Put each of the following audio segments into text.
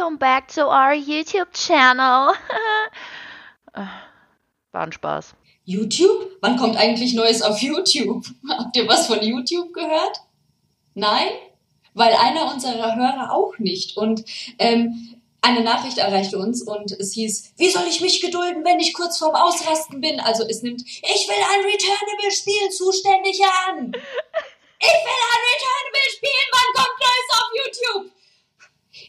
welcome back to our YouTube channel. War ein Spaß. YouTube? Wann kommt eigentlich Neues auf YouTube? Habt ihr was von YouTube gehört? Nein? Weil einer unserer Hörer auch nicht. Und ähm, eine Nachricht erreichte uns und es hieß, wie soll ich mich gedulden, wenn ich kurz vorm Ausrasten bin? Also es nimmt, ich will ein Returnable-Spiel zuständig an. Ich will ein Returnable spielen, wann kommt Neues auf YouTube?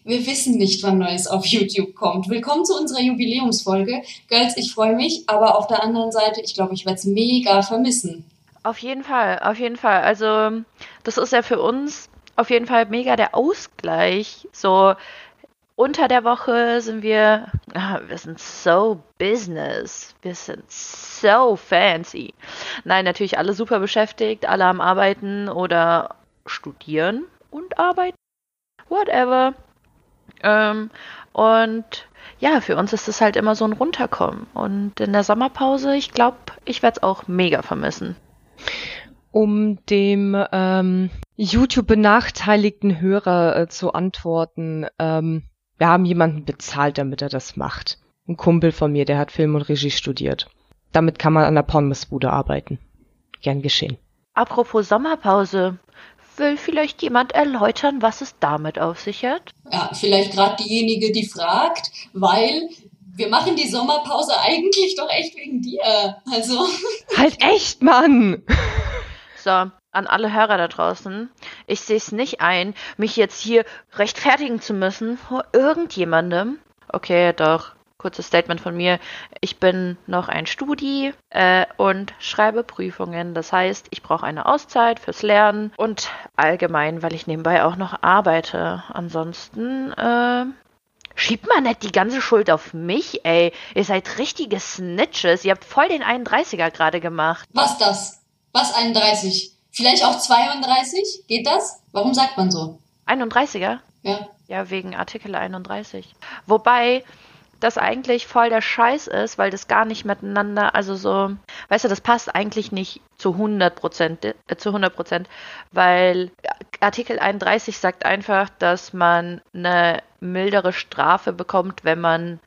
Wir wissen nicht, wann Neues auf YouTube kommt. Willkommen zu unserer Jubiläumsfolge. Girls, ich freue mich, aber auf der anderen Seite, ich glaube, ich werde es mega vermissen. Auf jeden Fall, auf jeden Fall. Also, das ist ja für uns auf jeden Fall mega der Ausgleich. So, unter der Woche sind wir, wir sind so business, wir sind so fancy. Nein, natürlich alle super beschäftigt, alle am Arbeiten oder studieren und arbeiten, whatever. Ähm, und ja, für uns ist es halt immer so ein Runterkommen. Und in der Sommerpause, ich glaube, ich werde es auch mega vermissen. Um dem ähm, YouTube benachteiligten Hörer äh, zu antworten, ähm, wir haben jemanden bezahlt, damit er das macht. Ein Kumpel von mir, der hat Film und Regie studiert. Damit kann man an der Pommesbude arbeiten. Gern geschehen. Apropos Sommerpause. Will vielleicht jemand erläutern, was es damit auf sich hat? Ja, vielleicht gerade diejenige, die fragt, weil wir machen die Sommerpause eigentlich doch echt wegen dir. Also. Halt echt, Mann! So, an alle Hörer da draußen. Ich sehe es nicht ein, mich jetzt hier rechtfertigen zu müssen vor irgendjemandem. Okay, doch. Kurzes Statement von mir. Ich bin noch ein Studi äh, und schreibe Prüfungen. Das heißt, ich brauche eine Auszeit fürs Lernen und allgemein, weil ich nebenbei auch noch arbeite. Ansonsten äh, schiebt man nicht die ganze Schuld auf mich, ey. Ihr seid richtige Snitches. Ihr habt voll den 31er gerade gemacht. Was das? Was 31? Vielleicht auch 32? Geht das? Warum sagt man so? 31er? Ja. Ja, wegen Artikel 31. Wobei das eigentlich voll der Scheiß ist, weil das gar nicht miteinander, also so, weißt du, das passt eigentlich nicht zu 100 Prozent, äh, zu 100 Prozent, weil Artikel 31 sagt einfach, dass man eine mildere Strafe bekommt, wenn man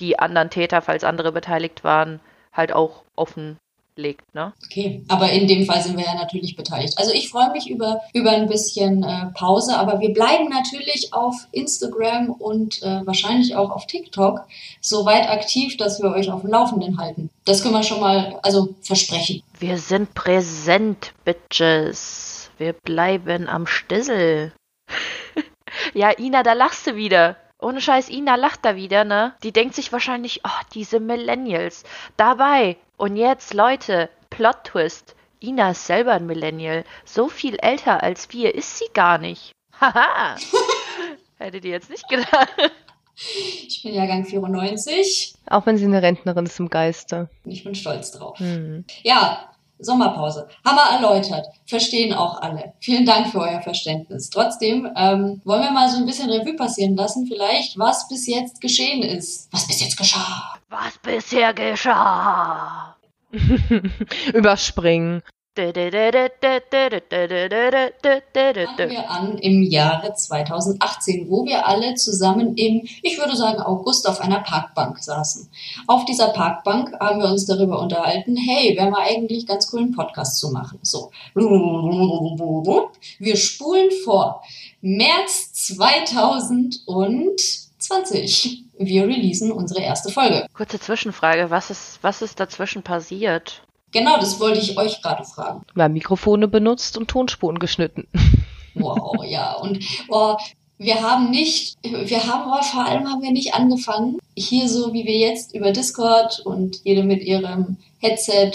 die anderen Täter, falls andere beteiligt waren, halt auch offen legt, ne? Okay, aber in dem Fall sind wir ja natürlich beteiligt. Also ich freue mich über, über ein bisschen äh, Pause, aber wir bleiben natürlich auf Instagram und äh, wahrscheinlich auch auf TikTok so weit aktiv, dass wir euch auf dem Laufenden halten. Das können wir schon mal, also versprechen. Wir sind präsent, Bitches. Wir bleiben am Stissel. ja, Ina, da lachst du wieder. Ohne Scheiß, Ina lacht da wieder, ne? Die denkt sich wahrscheinlich, oh, diese Millennials. Dabei. Und jetzt, Leute, Plot Twist. Ina ist selber ein Millennial. So viel älter als wir ist sie gar nicht. Haha. Hättet ihr jetzt nicht gedacht. Ich bin Jahrgang 94. Auch wenn sie eine Rentnerin ist im Geiste. Ich bin stolz drauf. Hm. Ja, Sommerpause. Haben wir erläutert. Verstehen auch alle. Vielen Dank für euer Verständnis. Trotzdem ähm, wollen wir mal so ein bisschen Revue passieren lassen, vielleicht, was bis jetzt geschehen ist. Was bis jetzt geschah. Was bisher geschah. Überspringen. Fangen wir an im Jahre 2018, wo wir alle zusammen im, ich würde sagen, August auf einer Parkbank saßen. Auf dieser Parkbank haben wir uns darüber unterhalten, hey, wäre mal eigentlich ganz cool, einen Podcast zu machen. So. Wir spulen vor. März 2020. Wir releasen unsere erste Folge. Kurze Zwischenfrage, was ist, was ist dazwischen passiert? Genau, das wollte ich euch gerade fragen. Wir haben Mikrofone benutzt und Tonspuren geschnitten. Wow, ja. Und oh, wir haben nicht, wir haben aber vor allem haben wir nicht angefangen, hier so wie wir jetzt über Discord und jede mit ihrem Headset,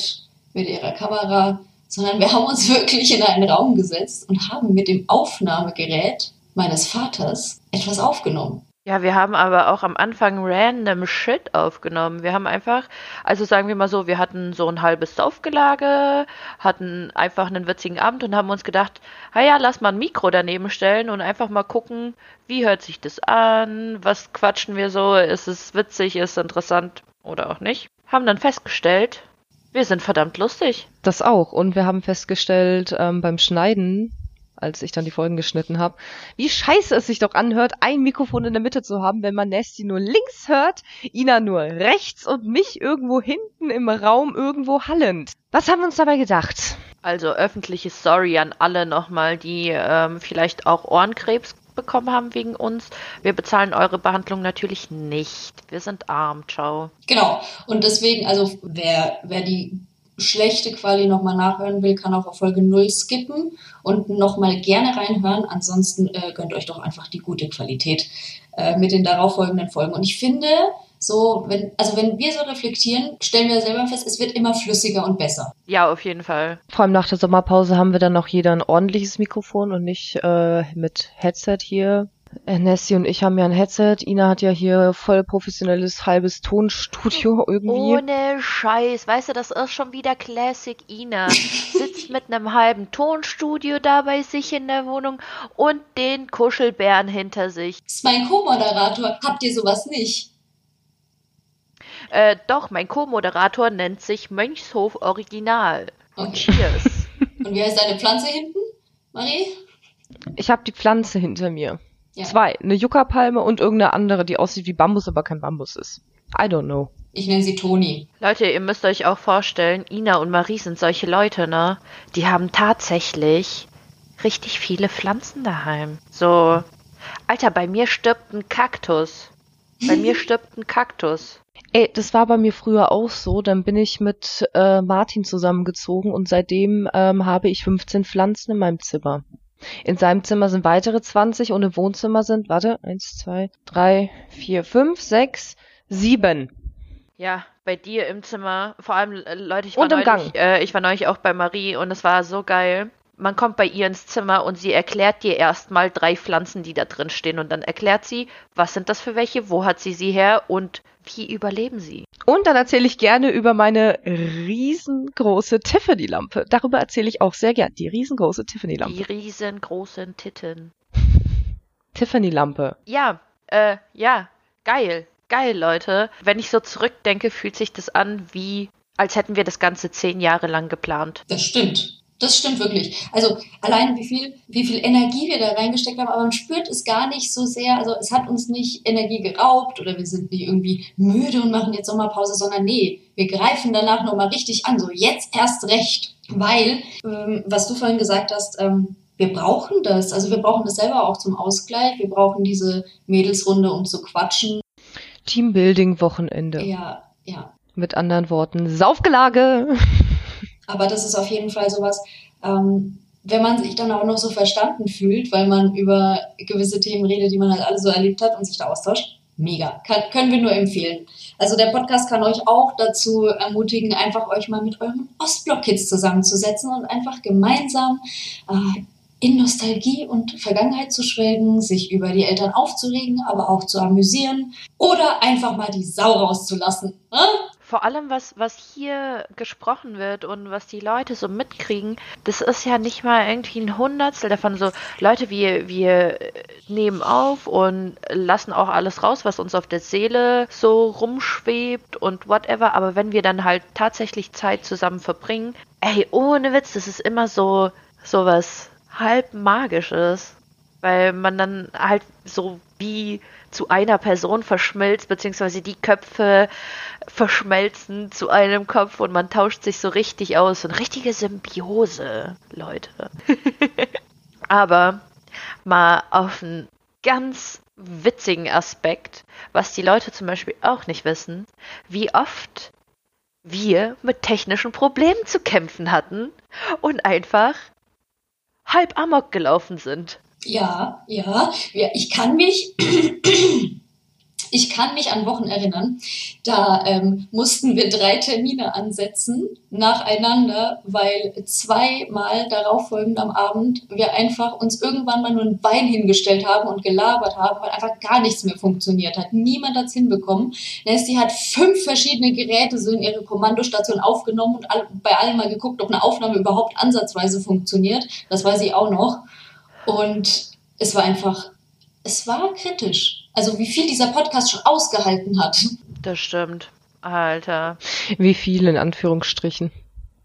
mit ihrer Kamera, sondern wir haben uns wirklich in einen Raum gesetzt und haben mit dem Aufnahmegerät meines Vaters etwas aufgenommen. Ja, wir haben aber auch am Anfang random Shit aufgenommen. Wir haben einfach, also sagen wir mal so, wir hatten so ein halbes Saufgelage, hatten einfach einen witzigen Abend und haben uns gedacht, ah ja, lass mal ein Mikro daneben stellen und einfach mal gucken, wie hört sich das an, was quatschen wir so, ist es witzig, ist es interessant oder auch nicht. Haben dann festgestellt, wir sind verdammt lustig. Das auch. Und wir haben festgestellt ähm, beim Schneiden, als ich dann die Folgen geschnitten habe, wie scheiße es sich doch anhört, ein Mikrofon in der Mitte zu haben, wenn man Nasty nur links hört, Ina nur rechts und mich irgendwo hinten im Raum irgendwo hallend. Was haben wir uns dabei gedacht? Also öffentliche Sorry an alle nochmal, die ähm, vielleicht auch Ohrenkrebs bekommen haben wegen uns. Wir bezahlen eure Behandlung natürlich nicht. Wir sind arm, ciao. Genau. Und deswegen, also wer, wer die schlechte Quali nochmal nachhören will, kann auch auf Folge 0 skippen und nochmal gerne reinhören. Ansonsten äh, gönnt euch doch einfach die gute Qualität äh, mit den darauffolgenden Folgen. Und ich finde, so, wenn, also wenn wir so reflektieren, stellen wir selber fest, es wird immer flüssiger und besser. Ja, auf jeden Fall. Vor allem nach der Sommerpause haben wir dann noch jeder ein ordentliches Mikrofon und nicht äh, mit Headset hier Nessie und ich haben ja ein Headset. Ina hat ja hier voll professionelles halbes Tonstudio irgendwie. Ohne Scheiß. Weißt du, das ist schon wieder Classic Ina. Sitzt mit einem halben Tonstudio da bei sich in der Wohnung und den Kuschelbären hinter sich. Das ist mein Co-Moderator. Habt ihr sowas nicht? Äh, doch, mein Co-Moderator nennt sich Mönchshof Original. Und cheers. und wie heißt deine Pflanze hinten, Marie? Ich habe die Pflanze hinter mir. Ja. Zwei. Eine Yucca-Palme und irgendeine andere, die aussieht wie Bambus, aber kein Bambus ist. I don't know. Ich nenne sie Toni. Leute, ihr müsst euch auch vorstellen, Ina und Marie sind solche Leute, ne? Die haben tatsächlich richtig viele Pflanzen daheim. So, Alter, bei mir stirbt ein Kaktus. Bei mir stirbt ein Kaktus. Ey, das war bei mir früher auch so. Dann bin ich mit äh, Martin zusammengezogen und seitdem ähm, habe ich 15 Pflanzen in meinem Zimmer. In seinem Zimmer sind weitere 20 und im Wohnzimmer sind, warte, eins, zwei, drei, vier, fünf, sechs, sieben. Ja, bei dir im Zimmer, vor allem, äh, Leute, ich war, neulich, äh, ich war neulich auch bei Marie und es war so geil. Man kommt bei ihr ins Zimmer und sie erklärt dir erstmal drei Pflanzen, die da drin stehen und dann erklärt sie, was sind das für welche, wo hat sie sie her und wie überleben sie? Und dann erzähle ich gerne über meine riesengroße Tiffany-Lampe. Darüber erzähle ich auch sehr gern. Die riesengroße Tiffany-Lampe. Die riesengroßen Titten. Tiffany-Lampe. Ja, äh, ja, geil. Geil, Leute. Wenn ich so zurückdenke, fühlt sich das an wie, als hätten wir das Ganze zehn Jahre lang geplant. Das stimmt. Das stimmt wirklich. Also allein wie viel, wie viel Energie wir da reingesteckt haben, aber man spürt es gar nicht so sehr. Also es hat uns nicht Energie geraubt oder wir sind nicht irgendwie müde und machen jetzt Sommerpause, sondern nee, wir greifen danach nochmal richtig an. So jetzt erst recht. Weil, ähm, was du vorhin gesagt hast, ähm, wir brauchen das. Also wir brauchen das selber auch zum Ausgleich. Wir brauchen diese Mädelsrunde, um zu quatschen. Teambuilding-Wochenende. Ja, ja. Mit anderen Worten, Saufgelage. Aber das ist auf jeden Fall sowas, ähm, wenn man sich dann auch noch so verstanden fühlt, weil man über gewisse Themen redet, die man halt alle so erlebt hat und sich da austauscht. Mega. Kann, können wir nur empfehlen. Also der Podcast kann euch auch dazu ermutigen, einfach euch mal mit euren Ostblock-Kids zusammenzusetzen und einfach gemeinsam äh, in Nostalgie und Vergangenheit zu schwelgen, sich über die Eltern aufzuregen, aber auch zu amüsieren oder einfach mal die Sau rauszulassen. Ne? Vor allem, was, was hier gesprochen wird und was die Leute so mitkriegen, das ist ja nicht mal irgendwie ein Hundertstel davon. So, Leute, wir, wir nehmen auf und lassen auch alles raus, was uns auf der Seele so rumschwebt und whatever. Aber wenn wir dann halt tatsächlich Zeit zusammen verbringen, ey, ohne Witz, das ist immer so, so was halb magisches. Weil man dann halt so wie zu einer Person verschmilzt, beziehungsweise die Köpfe verschmelzen zu einem Kopf und man tauscht sich so richtig aus. Eine richtige Symbiose, Leute. Aber mal auf einen ganz witzigen Aspekt, was die Leute zum Beispiel auch nicht wissen, wie oft wir mit technischen Problemen zu kämpfen hatten und einfach halb amok gelaufen sind. Ja, ja, ja ich kann mich ich kann mich an Wochen erinnern, da ähm, mussten wir drei Termine ansetzen nacheinander, weil zweimal darauf folgend am Abend wir einfach uns irgendwann mal nur ein Bein hingestellt haben und gelabert haben, weil einfach gar nichts mehr funktioniert hat. Niemand hat es hinbekommen. Nesty hat fünf verschiedene Geräte so in ihre Kommandostation aufgenommen und bei allen mal geguckt, ob eine Aufnahme überhaupt ansatzweise funktioniert. Das weiß ich auch noch. Und es war einfach, es war kritisch. Also wie viel dieser Podcast schon ausgehalten hat. Das stimmt. Alter. Wie viel in Anführungsstrichen.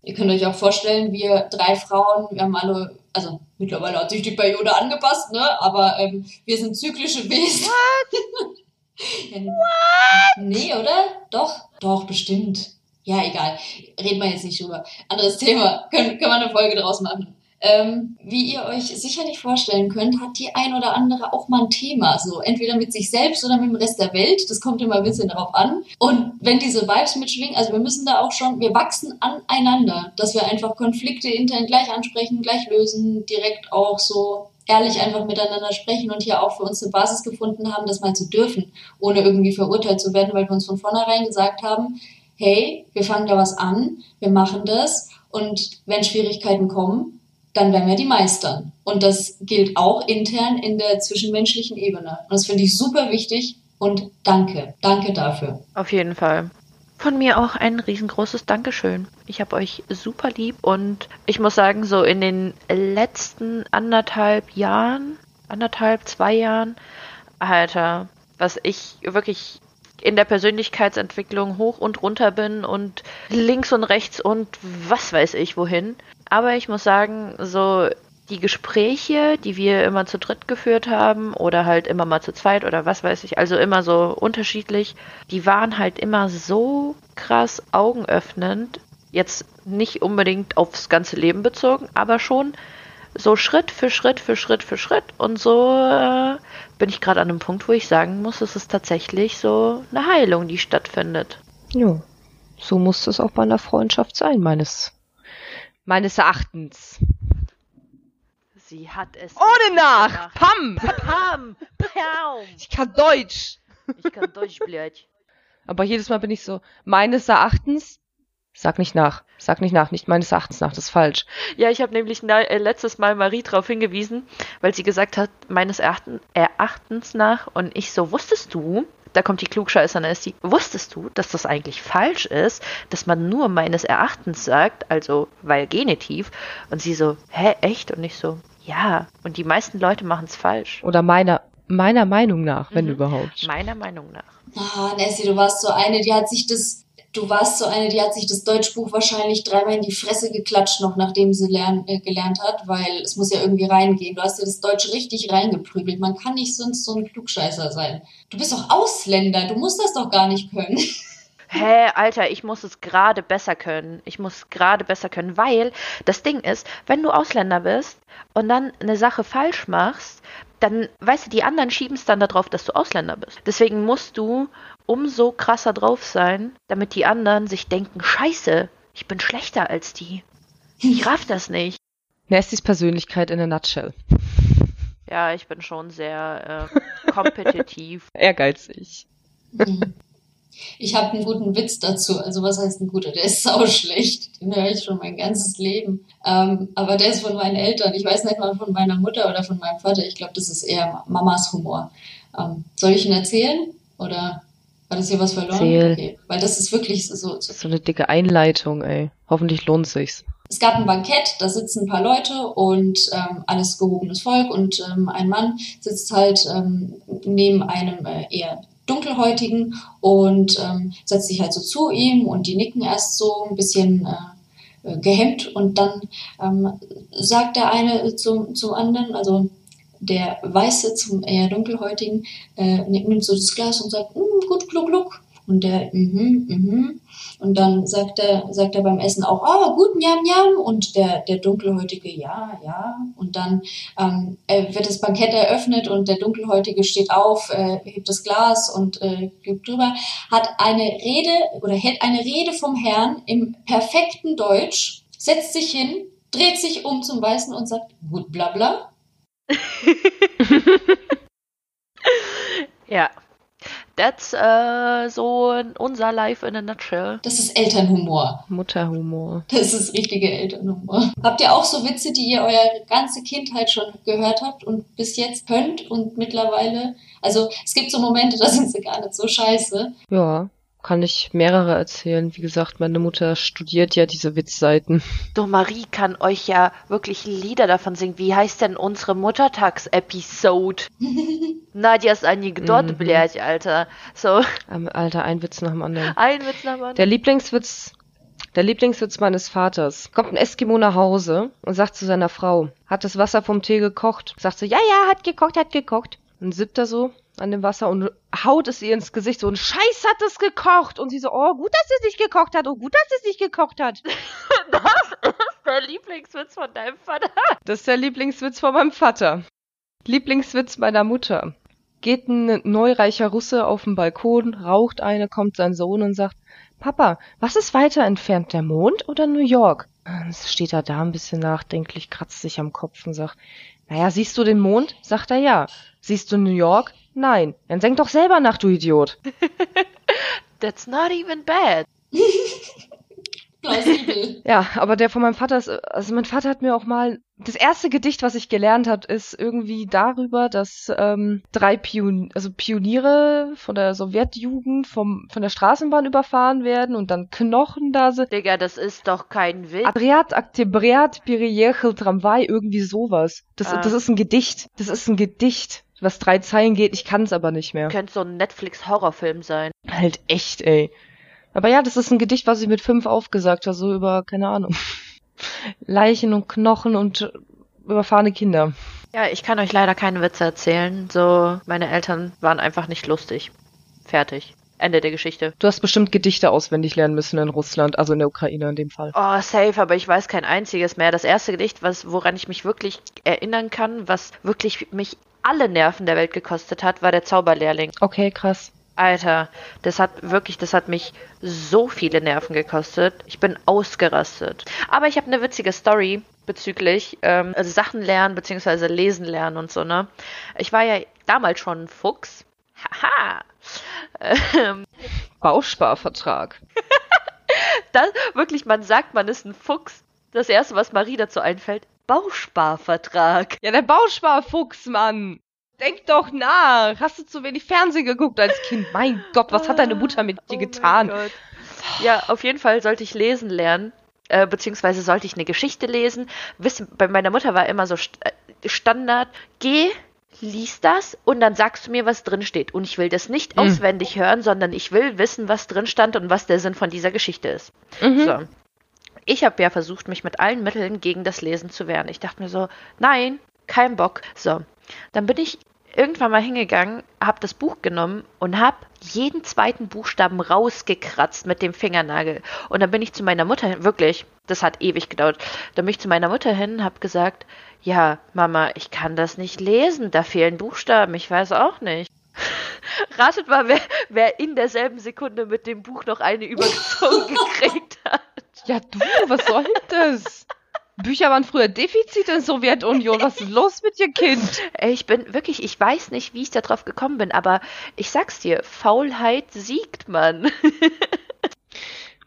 Ihr könnt euch auch vorstellen, wir drei Frauen, wir haben alle also mittlerweile hat sich die Periode angepasst, ne? Aber ähm, wir sind zyklische Wesen. What? What? Nee, oder? Doch, doch, bestimmt. Ja, egal. Reden wir jetzt nicht drüber. Anderes Thema. Können, können wir eine Folge draus machen. Ähm, wie ihr euch sicherlich vorstellen könnt, hat die ein oder andere auch mal ein Thema. So entweder mit sich selbst oder mit dem Rest der Welt. Das kommt immer ein bisschen darauf an. Und wenn diese Vibes mitschwingen, also wir müssen da auch schon, wir wachsen aneinander, dass wir einfach Konflikte intern gleich ansprechen, gleich lösen, direkt auch so ehrlich einfach miteinander sprechen und hier auch für uns eine Basis gefunden haben, das mal zu dürfen, ohne irgendwie verurteilt zu werden, weil wir uns von vornherein gesagt haben, hey, wir fangen da was an, wir machen das und wenn Schwierigkeiten kommen, dann werden wir die meistern. Und das gilt auch intern in der zwischenmenschlichen Ebene. Und das finde ich super wichtig und danke. Danke dafür. Auf jeden Fall. Von mir auch ein riesengroßes Dankeschön. Ich habe euch super lieb und ich muss sagen, so in den letzten anderthalb Jahren, anderthalb, zwei Jahren, Alter, was ich wirklich in der Persönlichkeitsentwicklung hoch und runter bin und links und rechts und was weiß ich wohin. Aber ich muss sagen, so die Gespräche, die wir immer zu dritt geführt haben oder halt immer mal zu zweit oder was weiß ich, also immer so unterschiedlich, die waren halt immer so krass augenöffnend. Jetzt nicht unbedingt aufs ganze Leben bezogen, aber schon so Schritt für Schritt für Schritt für Schritt. Und so äh, bin ich gerade an einem Punkt, wo ich sagen muss, es ist tatsächlich so eine Heilung, die stattfindet. Ja, so muss es auch bei einer Freundschaft sein, meines, meines Erachtens. Sie hat es. Ohne nach! Pam! Pam! Pam! Ich kann Deutsch! Ich kann Deutsch, blöd. Aber jedes Mal bin ich so, meines Erachtens Sag nicht nach. Sag nicht nach. Nicht meines Erachtens nach. Das ist falsch. Ja, ich habe nämlich äh, letztes Mal Marie darauf hingewiesen, weil sie gesagt hat, meines Erachtens nach. Und ich so, wusstest du, da kommt die Klugscheißer, dann ist die, wusstest du, dass das eigentlich falsch ist, dass man nur meines Erachtens sagt, also weil Genitiv. Und sie so, hä, echt? Und ich so, ja. Und die meisten Leute machen es falsch. Oder meiner, meiner Meinung nach, wenn mhm. überhaupt. Meiner Meinung nach. Ah, Nessie, du warst so eine, die hat sich das du warst so eine, die hat sich das Deutschbuch wahrscheinlich dreimal in die Fresse geklatscht, noch nachdem sie lern, äh, gelernt hat, weil es muss ja irgendwie reingehen. Du hast dir das Deutsch richtig reingeprügelt. Man kann nicht sonst so ein Klugscheißer sein. Du bist doch Ausländer, du musst das doch gar nicht können. Hä, Alter, ich muss es gerade besser können. Ich muss gerade besser können, weil das Ding ist, wenn du Ausländer bist und dann eine Sache falsch machst, dann, weißt du, die anderen schieben es dann darauf, dass du Ausländer bist. Deswegen musst du umso krasser drauf sein, damit die anderen sich denken, scheiße, ich bin schlechter als die. Ich raff das nicht. Nastys Persönlichkeit in a nutshell. Ja, ich bin schon sehr äh, kompetitiv. Ehrgeizig. Ich habe einen guten Witz dazu. Also was heißt ein guter? Der ist sau schlecht. Den höre ich schon mein ganzes Leben. Ähm, aber der ist von meinen Eltern. Ich weiß nicht mal von meiner Mutter oder von meinem Vater. Ich glaube, das ist eher Mamas Humor. Ähm, soll ich ihn erzählen? Oder hat es hier was verloren? Erzähl. Okay. Weil das ist wirklich so, so. So eine dicke Einleitung, ey. Hoffentlich lohnt sich's. Es gab ein Bankett, da sitzen ein paar Leute und ähm, alles gehobenes Volk und ähm, ein Mann sitzt halt ähm, neben einem äh, eher dunkelhäutigen und ähm, setzt sich halt so zu ihm und die nicken erst so ein bisschen äh, äh, gehemmt und dann ähm, sagt der eine zum, zum anderen, also der Weiße zum eher dunkelhäutigen, äh, nimmt so das Glas und sagt, mm, gut, gluck, gluck. Und der, mhm, mhm. Und dann sagt er, sagt er beim Essen auch, oh, gut, njam, njam. Und der, der Dunkelhäutige, ja, ja. Und dann ähm, äh, wird das Bankett eröffnet und der Dunkelhäutige steht auf, äh, hebt das Glas und äh, gibt drüber, hat eine Rede oder hält eine Rede vom Herrn im perfekten Deutsch, setzt sich hin, dreht sich um zum Weißen und sagt, gut, bla, bla. ja. That's uh, so unser Life in a nutshell. Das ist Elternhumor. Mutterhumor. Das ist richtige Elternhumor. Habt ihr auch so Witze, die ihr eure ganze Kindheit schon gehört habt und bis jetzt könnt und mittlerweile? Also es gibt so Momente, da sind sie gar nicht so scheiße. Ja kann ich mehrere erzählen. Wie gesagt, meine Mutter studiert ja diese Witzseiten. Du, Marie kann euch ja wirklich Lieder davon singen. Wie heißt denn unsere Muttertags-Episode? Nadjas Anekdote, mhm. blärch, Alter. So. Alter, ein Witz nach dem anderen. Ein Witz nach dem anderen. Der Lieblingswitz Der Lieblingswitz meines Vaters. Kommt ein Eskimo nach Hause und sagt zu seiner Frau, hat das Wasser vom Tee gekocht? Sagt sie, ja, ja, hat gekocht, hat gekocht. Dann sippt er so an dem Wasser und haut es ihr ins Gesicht so ein Scheiß hat es gekocht. Und sie so, oh, gut, dass es nicht gekocht hat, oh, gut, dass es nicht gekocht hat. das ist der Lieblingswitz von deinem Vater. Das ist der Lieblingswitz von meinem Vater. Lieblingswitz meiner Mutter. Geht ein neureicher Russe auf den Balkon, raucht eine, kommt sein Sohn und sagt, Papa, was ist weiter entfernt, der Mond oder New York? Dann steht er da ein bisschen nachdenklich, kratzt sich am Kopf und sagt, naja, siehst du den Mond? Sagt er ja. Siehst du New York? Nein. Dann senk doch selber nach, du Idiot. That's not even bad. ja, aber der von meinem Vater ist, also mein Vater hat mir auch mal, das erste Gedicht, was ich gelernt habe, ist irgendwie darüber, dass ähm, drei Pion also Pioniere von der Sowjetjugend vom, von der Straßenbahn überfahren werden und dann Knochen da sind. Digga, das ist doch kein Witz. Adriat Aktebriat Pirejechel Tramvai, irgendwie sowas. Das, ah. das ist ein Gedicht. Das ist ein Gedicht was drei Zeilen geht. Ich kann es aber nicht mehr. Könnte so ein Netflix-Horrorfilm sein. Halt echt, ey. Aber ja, das ist ein Gedicht, was ich mit fünf aufgesagt habe, so über, keine Ahnung, Leichen und Knochen und überfahrene Kinder. Ja, ich kann euch leider keine Witze erzählen. So, meine Eltern waren einfach nicht lustig. Fertig. Ende der Geschichte. Du hast bestimmt Gedichte auswendig lernen müssen in Russland, also in der Ukraine in dem Fall. Oh, safe, aber ich weiß kein einziges mehr. Das erste Gedicht, was, woran ich mich wirklich erinnern kann, was wirklich mich alle Nerven der Welt gekostet hat, war der Zauberlehrling. Okay, krass. Alter, das hat wirklich, das hat mich so viele Nerven gekostet. Ich bin ausgerastet. Aber ich habe eine witzige Story bezüglich ähm, also Sachen lernen bzw. lesen lernen und so, ne? Ich war ja damals schon ein Fuchs. Haha. Ähm, Bausparvertrag. das, wirklich, man sagt, man ist ein Fuchs. Das erste, was Marie dazu einfällt, Bausparvertrag. Ja, der Bausparfuchs, Mann. Denk doch nach. Hast du zu wenig Fernsehen geguckt als Kind? Mein Gott, was hat deine Mutter mit dir Oh getan? Ja, auf jeden Fall sollte ich lesen lernen. Äh, beziehungsweise sollte ich eine Geschichte lesen. Wissen, bei meiner Mutter war immer so St äh, Standard, geh, lies das und dann sagst du mir, was drin steht. Und ich will das nicht Mhm. auswendig hören, sondern ich will wissen, was drin stand und was der Sinn von dieser Geschichte ist. Mhm. So. Ich habe ja versucht, mich mit allen Mitteln gegen das Lesen zu wehren. Ich dachte mir so, nein, kein Bock. So, dann bin ich irgendwann mal hingegangen, habe das Buch genommen und habe jeden zweiten Buchstaben rausgekratzt mit dem Fingernagel. Und dann bin ich zu meiner Mutter hin, wirklich, das hat ewig gedauert. Dann bin ich zu meiner Mutter hin, habe gesagt, ja, Mama, ich kann das nicht lesen, da fehlen Buchstaben, ich weiß auch nicht. Ratet mal, wer, wer in derselben Sekunde mit dem Buch noch eine übergezogen gekriegt hat. Ja, du, was soll das? Bücher waren früher Defizit in der Sowjetunion. Was ist los mit dir, Kind? Ich bin wirklich, ich weiß nicht, wie ich da drauf gekommen bin, aber ich sag's dir, Faulheit siegt man.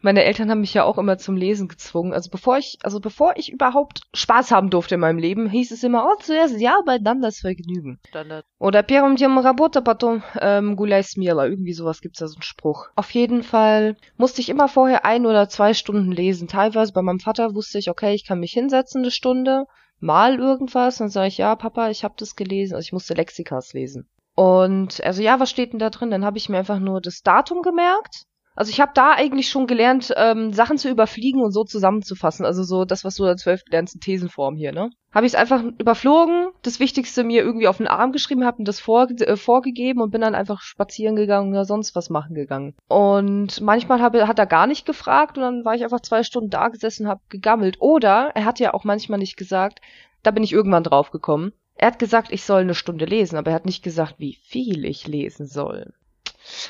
Meine Eltern haben mich ja auch immer zum Lesen gezwungen. Also bevor ich, also bevor ich überhaupt Spaß haben durfte in meinem Leben, hieß es immer, oh, zuerst die Arbeit, dann das Vergnügen. Standard. Oder первым делом работа, потом ähm, гуляй смело. Irgendwie sowas gibt's da so einen Spruch. Auf jeden Fall musste ich immer vorher ein oder zwei Stunden lesen. Teilweise bei meinem Vater wusste ich, okay, ich kann mich hinsetzen eine Stunde, mal irgendwas. Dann sage ich, ja, Papa, ich habe das gelesen. Also ich musste Lexikas lesen. Und also ja, was steht denn da drin? Dann habe ich mir einfach nur das Datum gemerkt. also ich habe da eigentlich schon gelernt, ähm, Sachen zu überfliegen und so zusammenzufassen. Also so das, was du der 12. lernst, in Thesenform hier, ne? Habe ich es einfach überflogen, das Wichtigste mir irgendwie auf den Arm geschrieben, habe mir das vor, äh, vorgegeben und bin dann einfach spazieren gegangen oder sonst was machen gegangen. Und manchmal hab, hat er gar nicht gefragt und dann war ich einfach zwei Stunden da gesessen habe gegammelt. Oder er hat ja auch manchmal nicht gesagt, da bin ich irgendwann drauf gekommen. Er hat gesagt, ich soll eine Stunde lesen, aber er hat nicht gesagt, wie viel ich lesen soll.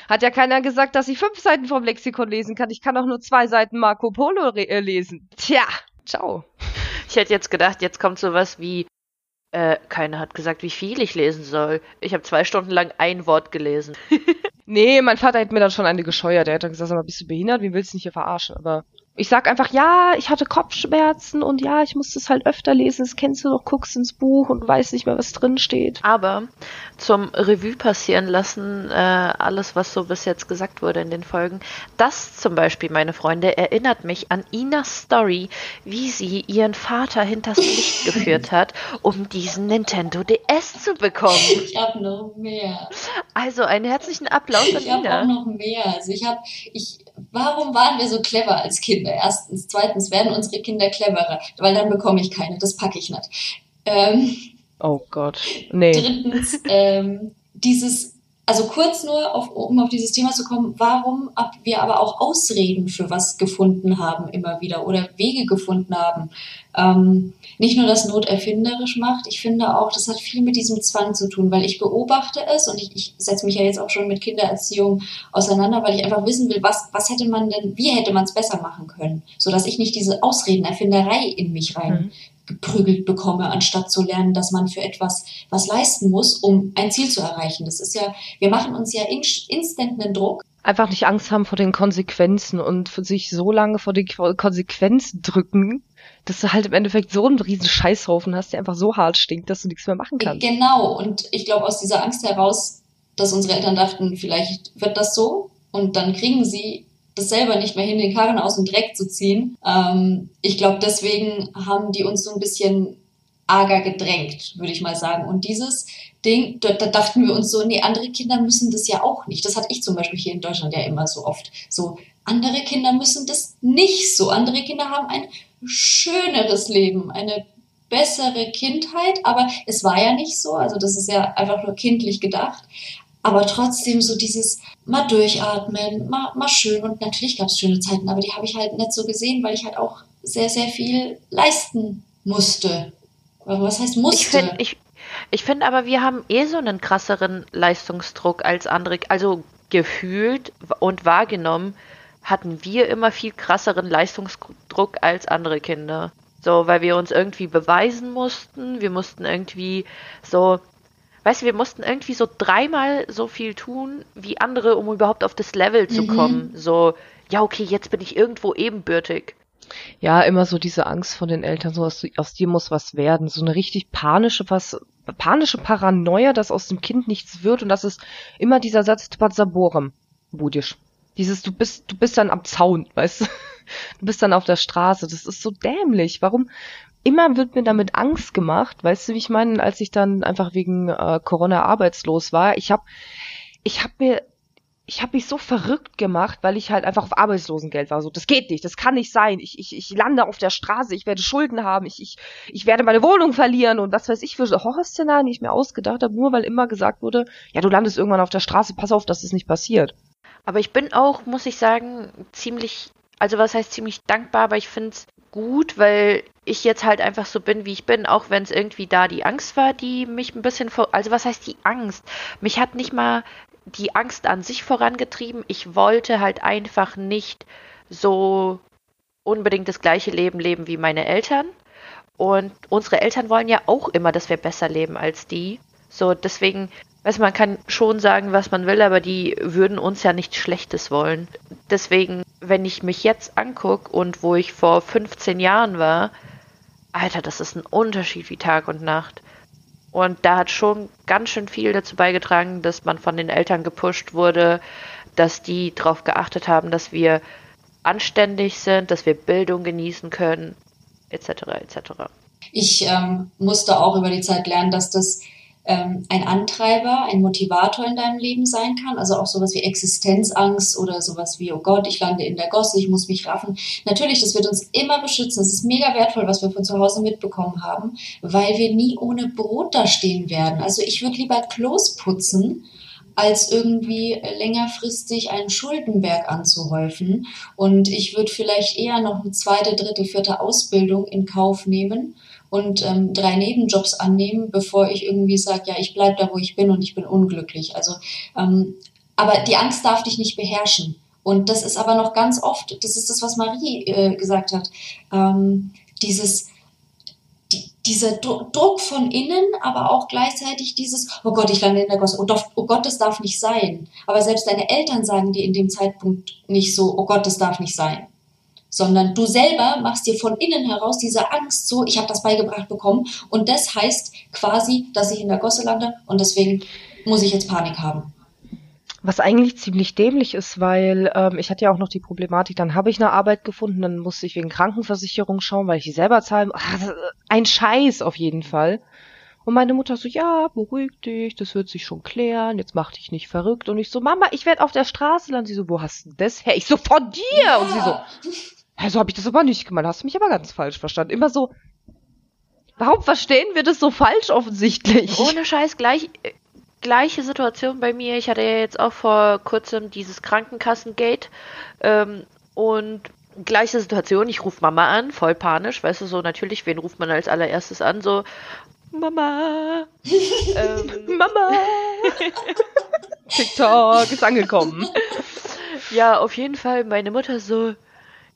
Hat ja keiner gesagt, dass ich fünf Seiten vom Lexikon lesen kann. Ich kann auch nur zwei Seiten Marco Polo re- äh, lesen. Tja, ciao. Ich hätte jetzt gedacht, jetzt kommt sowas wie, äh, keiner hat gesagt, wie viel ich lesen soll. Ich habe zwei Stunden lang ein Wort gelesen. Nee, mein Vater hätte mir dann schon eine gescheuert. Er hat dann gesagt, sag mal, bist du behindert? Wie willst du mich hier verarschen? Aber ich sag einfach, ja, ich hatte Kopfschmerzen und ja, ich musste es halt öfter lesen. Das kennst du doch, guckst ins Buch und weißt nicht mehr, was drin steht. Aber zum Revue passieren lassen, äh, alles, was so bis jetzt gesagt wurde in den Folgen, das zum Beispiel, meine Freunde, erinnert mich an Inas Story, wie sie ihren Vater hinters Licht geführt hat, um diesen Nintendo DS zu bekommen. Ich habe noch mehr. Also einen herzlichen Applaus an Ich habe auch Ina. noch mehr. Also ich habe, ich Warum waren wir so clever als Kinder? Erstens. Zweitens, werden unsere Kinder cleverer? Weil dann bekomme ich keine, das packe ich nicht. Ähm, oh Gott. Nee. Drittens, ähm, dieses also kurz nur, auf, um auf dieses Thema zu kommen, warum wir aber auch Ausreden für was gefunden haben immer wieder oder Wege gefunden haben. Ähm, nicht nur, dass Not erfinderisch macht, ich finde auch, das hat viel mit diesem Zwang zu tun, weil ich beobachte es und ich, ich setze mich ja jetzt auch schon mit Kindererziehung auseinander, weil ich einfach wissen will, was, was hätte man denn, wie hätte man es besser machen können, sodass ich nicht diese Ausredenerfinderei in mich rein mhm geprügelt bekomme, anstatt zu lernen, dass man für etwas was leisten muss, um ein Ziel zu erreichen. Das ist ja, wir machen uns ja in, instant einen Druck. Einfach nicht Angst haben vor den Konsequenzen und sich so lange vor die Konsequenzen drücken, dass du halt im Endeffekt so einen riesen Scheißhaufen hast, der einfach so hart stinkt, dass du nichts mehr machen kannst. Genau. Und ich glaube, aus dieser Angst heraus, dass unsere Eltern dachten, vielleicht wird das so und dann kriegen sie das selber nicht mehr hin, den Karren aus dem Dreck zu ziehen. Ähm, ich glaube, deswegen haben die uns so ein bisschen arger gedrängt, würde ich mal sagen. Und dieses Ding, da, da, dachten wir uns so, nee, andere Kinder müssen das ja auch nicht. Das hatte ich zum Beispiel hier in Deutschland ja immer so oft. So, andere Kinder müssen das nicht so. Andere Kinder haben ein schöneres Leben, eine bessere Kindheit, aber es war ja nicht so. Also das ist ja einfach nur kindlich gedacht aber trotzdem so dieses mal durchatmen, mal, mal schön. Und natürlich gab es schöne Zeiten, aber die habe ich halt nicht so gesehen, weil ich halt auch sehr, sehr viel leisten musste. Was heißt musste? Ich finde ich, ich find aber, wir haben eh so einen krasseren Leistungsdruck als andere. Also gefühlt und wahrgenommen hatten wir immer viel krasseren Leistungsdruck als andere Kinder. So, weil wir uns irgendwie beweisen mussten. Wir mussten irgendwie so weißt du, wir mussten irgendwie so dreimal so viel tun wie andere, um überhaupt auf das Level zu mhm. kommen. So, ja, okay, jetzt bin ich irgendwo ebenbürtig. Ja, immer so diese Angst von den Eltern, so aus, aus dir muss was werden. So eine richtig panische, was, panische Paranoia, dass aus dem Kind nichts wird. Und das ist immer dieser Satz, Tbatsaborem, budisch. Dieses, du bist, du bist dann am Zaun, weißt du? Du bist dann auf der Straße. Das ist so dämlich. Warum, immer wird mir damit Angst gemacht, weißt du, wie ich meine, als ich dann einfach wegen äh, Corona arbeitslos war, ich habe ich habe mir ich habe mich so verrückt gemacht, weil ich halt einfach auf Arbeitslosengeld war. So, das geht nicht, das kann nicht sein. Ich, ich, ich lande auf der Straße, ich werde Schulden haben, ich, ich, ich werde meine Wohnung verlieren und was weiß ich für Horrorszenarien, die ich mir ausgedacht habe, nur weil immer gesagt wurde, ja, du landest irgendwann auf der Straße, pass auf, dass es das nicht passiert. Aber ich bin auch, muss ich sagen, ziemlich, also was heißt ziemlich dankbar, aber ich finde es gut, weil ich jetzt halt einfach so bin, wie ich bin, auch wenn es irgendwie da die Angst war, die mich ein bisschen vor. Also was heißt die Angst? Mich hat nicht mal die Angst an sich vorangetrieben. Ich wollte halt einfach nicht so unbedingt das gleiche Leben leben wie meine Eltern. Und unsere Eltern wollen ja auch immer, dass wir besser leben als die. So, deswegen Weißt man kann schon sagen, was man will, aber die würden uns ja nichts Schlechtes wollen. Deswegen, wenn ich mich jetzt angucke und wo ich vor 15 Jahren war, Alter, das ist ein Unterschied wie Tag und Nacht. Und da hat schon ganz schön viel dazu beigetragen, dass man von den Eltern gepusht wurde, dass die darauf geachtet haben, dass wir anständig sind, dass wir Bildung genießen können, etc. etc. Ich ähm, musste auch über die Zeit lernen, dass das ähm, ein Antreiber, ein Motivator in deinem Leben sein kann. Also auch sowas wie Existenzangst oder sowas wie, oh Gott, ich lande in der Gosse, ich muss mich raffen. Natürlich, das wird uns immer beschützen. Das ist mega wertvoll, was wir von zu Hause mitbekommen haben, weil wir nie ohne Brot da stehen werden. Also ich würde lieber Klos putzen, als irgendwie längerfristig einen Schuldenberg anzuhäufen. Und ich würde vielleicht eher noch eine zweite, dritte, vierte Ausbildung in Kauf nehmen und ähm, drei Nebenjobs annehmen, bevor ich irgendwie sage, ja, ich bleib da, wo ich bin und ich bin unglücklich. Also, ähm, aber die Angst darf dich nicht beherrschen. Und das ist aber noch ganz oft, das ist das, was Marie äh, gesagt hat, ähm, dieses, die, dieser Druck von innen, aber auch gleichzeitig dieses, oh Gott, ich lande in der Gosse, oh, oh Gott, das darf nicht sein. Aber selbst deine Eltern sagen dir in dem Zeitpunkt nicht so, oh Gott, das darf nicht sein sondern du selber machst dir von innen heraus diese Angst so, ich habe das beigebracht bekommen und das heißt quasi, dass ich in der Gosse lande und deswegen muss ich jetzt Panik haben. Was eigentlich ziemlich dämlich ist, weil ähm, ich hatte ja auch noch die Problematik, dann habe ich eine Arbeit gefunden, dann musste ich wegen Krankenversicherung schauen, weil ich die selber zahlen. Ach, ein Scheiß auf jeden Fall. Und meine Mutter so, ja, beruhig dich, das wird sich schon klären, jetzt mach dich nicht verrückt. Und ich so, Mama, ich werde auf der Straße landen. Sie so, wo hast du das her? Ich so, von dir! Ja. Und sie so, ja, so habe ich das aber nicht gemacht, hast du mich aber ganz falsch verstanden. Immer so, warum verstehen wir das so falsch offensichtlich? Ohne Scheiß, gleich, gleiche Situation bei mir. Ich hatte ja jetzt auch vor kurzem dieses Krankenkassengate ähm, und gleiche Situation. Ich rufe Mama an, voll panisch, weißt du, so natürlich, wen ruft man als allererstes an? So, Mama. ähm, Mama. TikTok ist angekommen. Ja, auf jeden Fall meine Mutter so,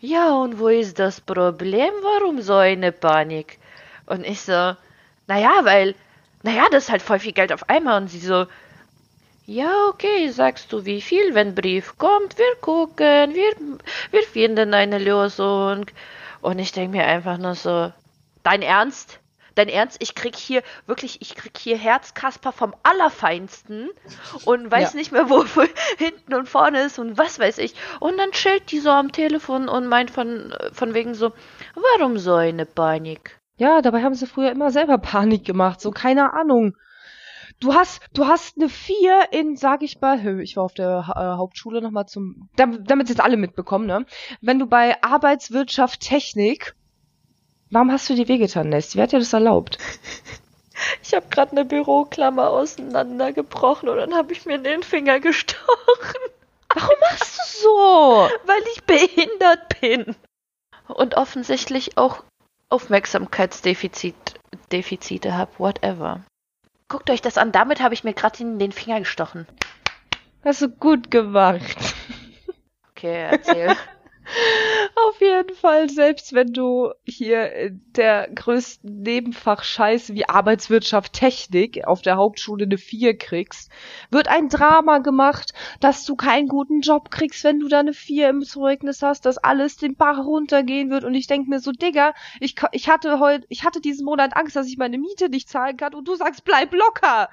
ja, und wo ist das Problem? Warum so eine Panik? Und ich so, naja, weil, naja, das ist halt voll viel Geld auf einmal. Und sie so, ja, okay, sagst du wie viel, wenn Brief kommt, wir gucken, wir, wir finden eine Lösung. Und ich denke mir einfach nur so, dein Ernst? Dein Ernst, ich krieg hier wirklich, ich krieg hier Herzkasper vom Allerfeinsten und weiß ja. nicht mehr, wo hinten und vorne ist und was weiß ich. Und dann chillt die so am Telefon und meint von, von wegen so, warum so eine Panik? Ja, dabei haben sie früher immer selber Panik gemacht, so keine Ahnung. Du hast, du hast eine vier in, sag ich mal, ich war auf der äh, Hauptschule nochmal zum, damit jetzt alle mitbekommen, ne? Wenn du bei Arbeitswirtschaft Technik Warum hast du die wehgetan, Nest? Wer hat dir das erlaubt? Ich habe gerade eine Büroklammer auseinandergebrochen und dann habe ich mir den Finger gestochen. Warum machst du so? Weil ich behindert bin. Und offensichtlich auch Aufmerksamkeitsdefizite Defizite habe, whatever. Guckt euch das an, damit habe ich mir gerade in den Finger gestochen. Hast du gut gemacht. Okay, erzähl. Auf jeden Fall, selbst wenn du hier in der größten Nebenfach Scheiße wie Arbeitswirtschaft Technik auf der Hauptschule eine 4 kriegst, wird ein Drama gemacht, dass du keinen guten Job kriegst, wenn du da eine 4 im Zeugnis hast, dass alles den Bach runtergehen wird und ich denk mir so, Digga, ich, ich hatte heute, ich hatte diesen Monat Angst, dass ich meine Miete nicht zahlen kann und du sagst, bleib locker!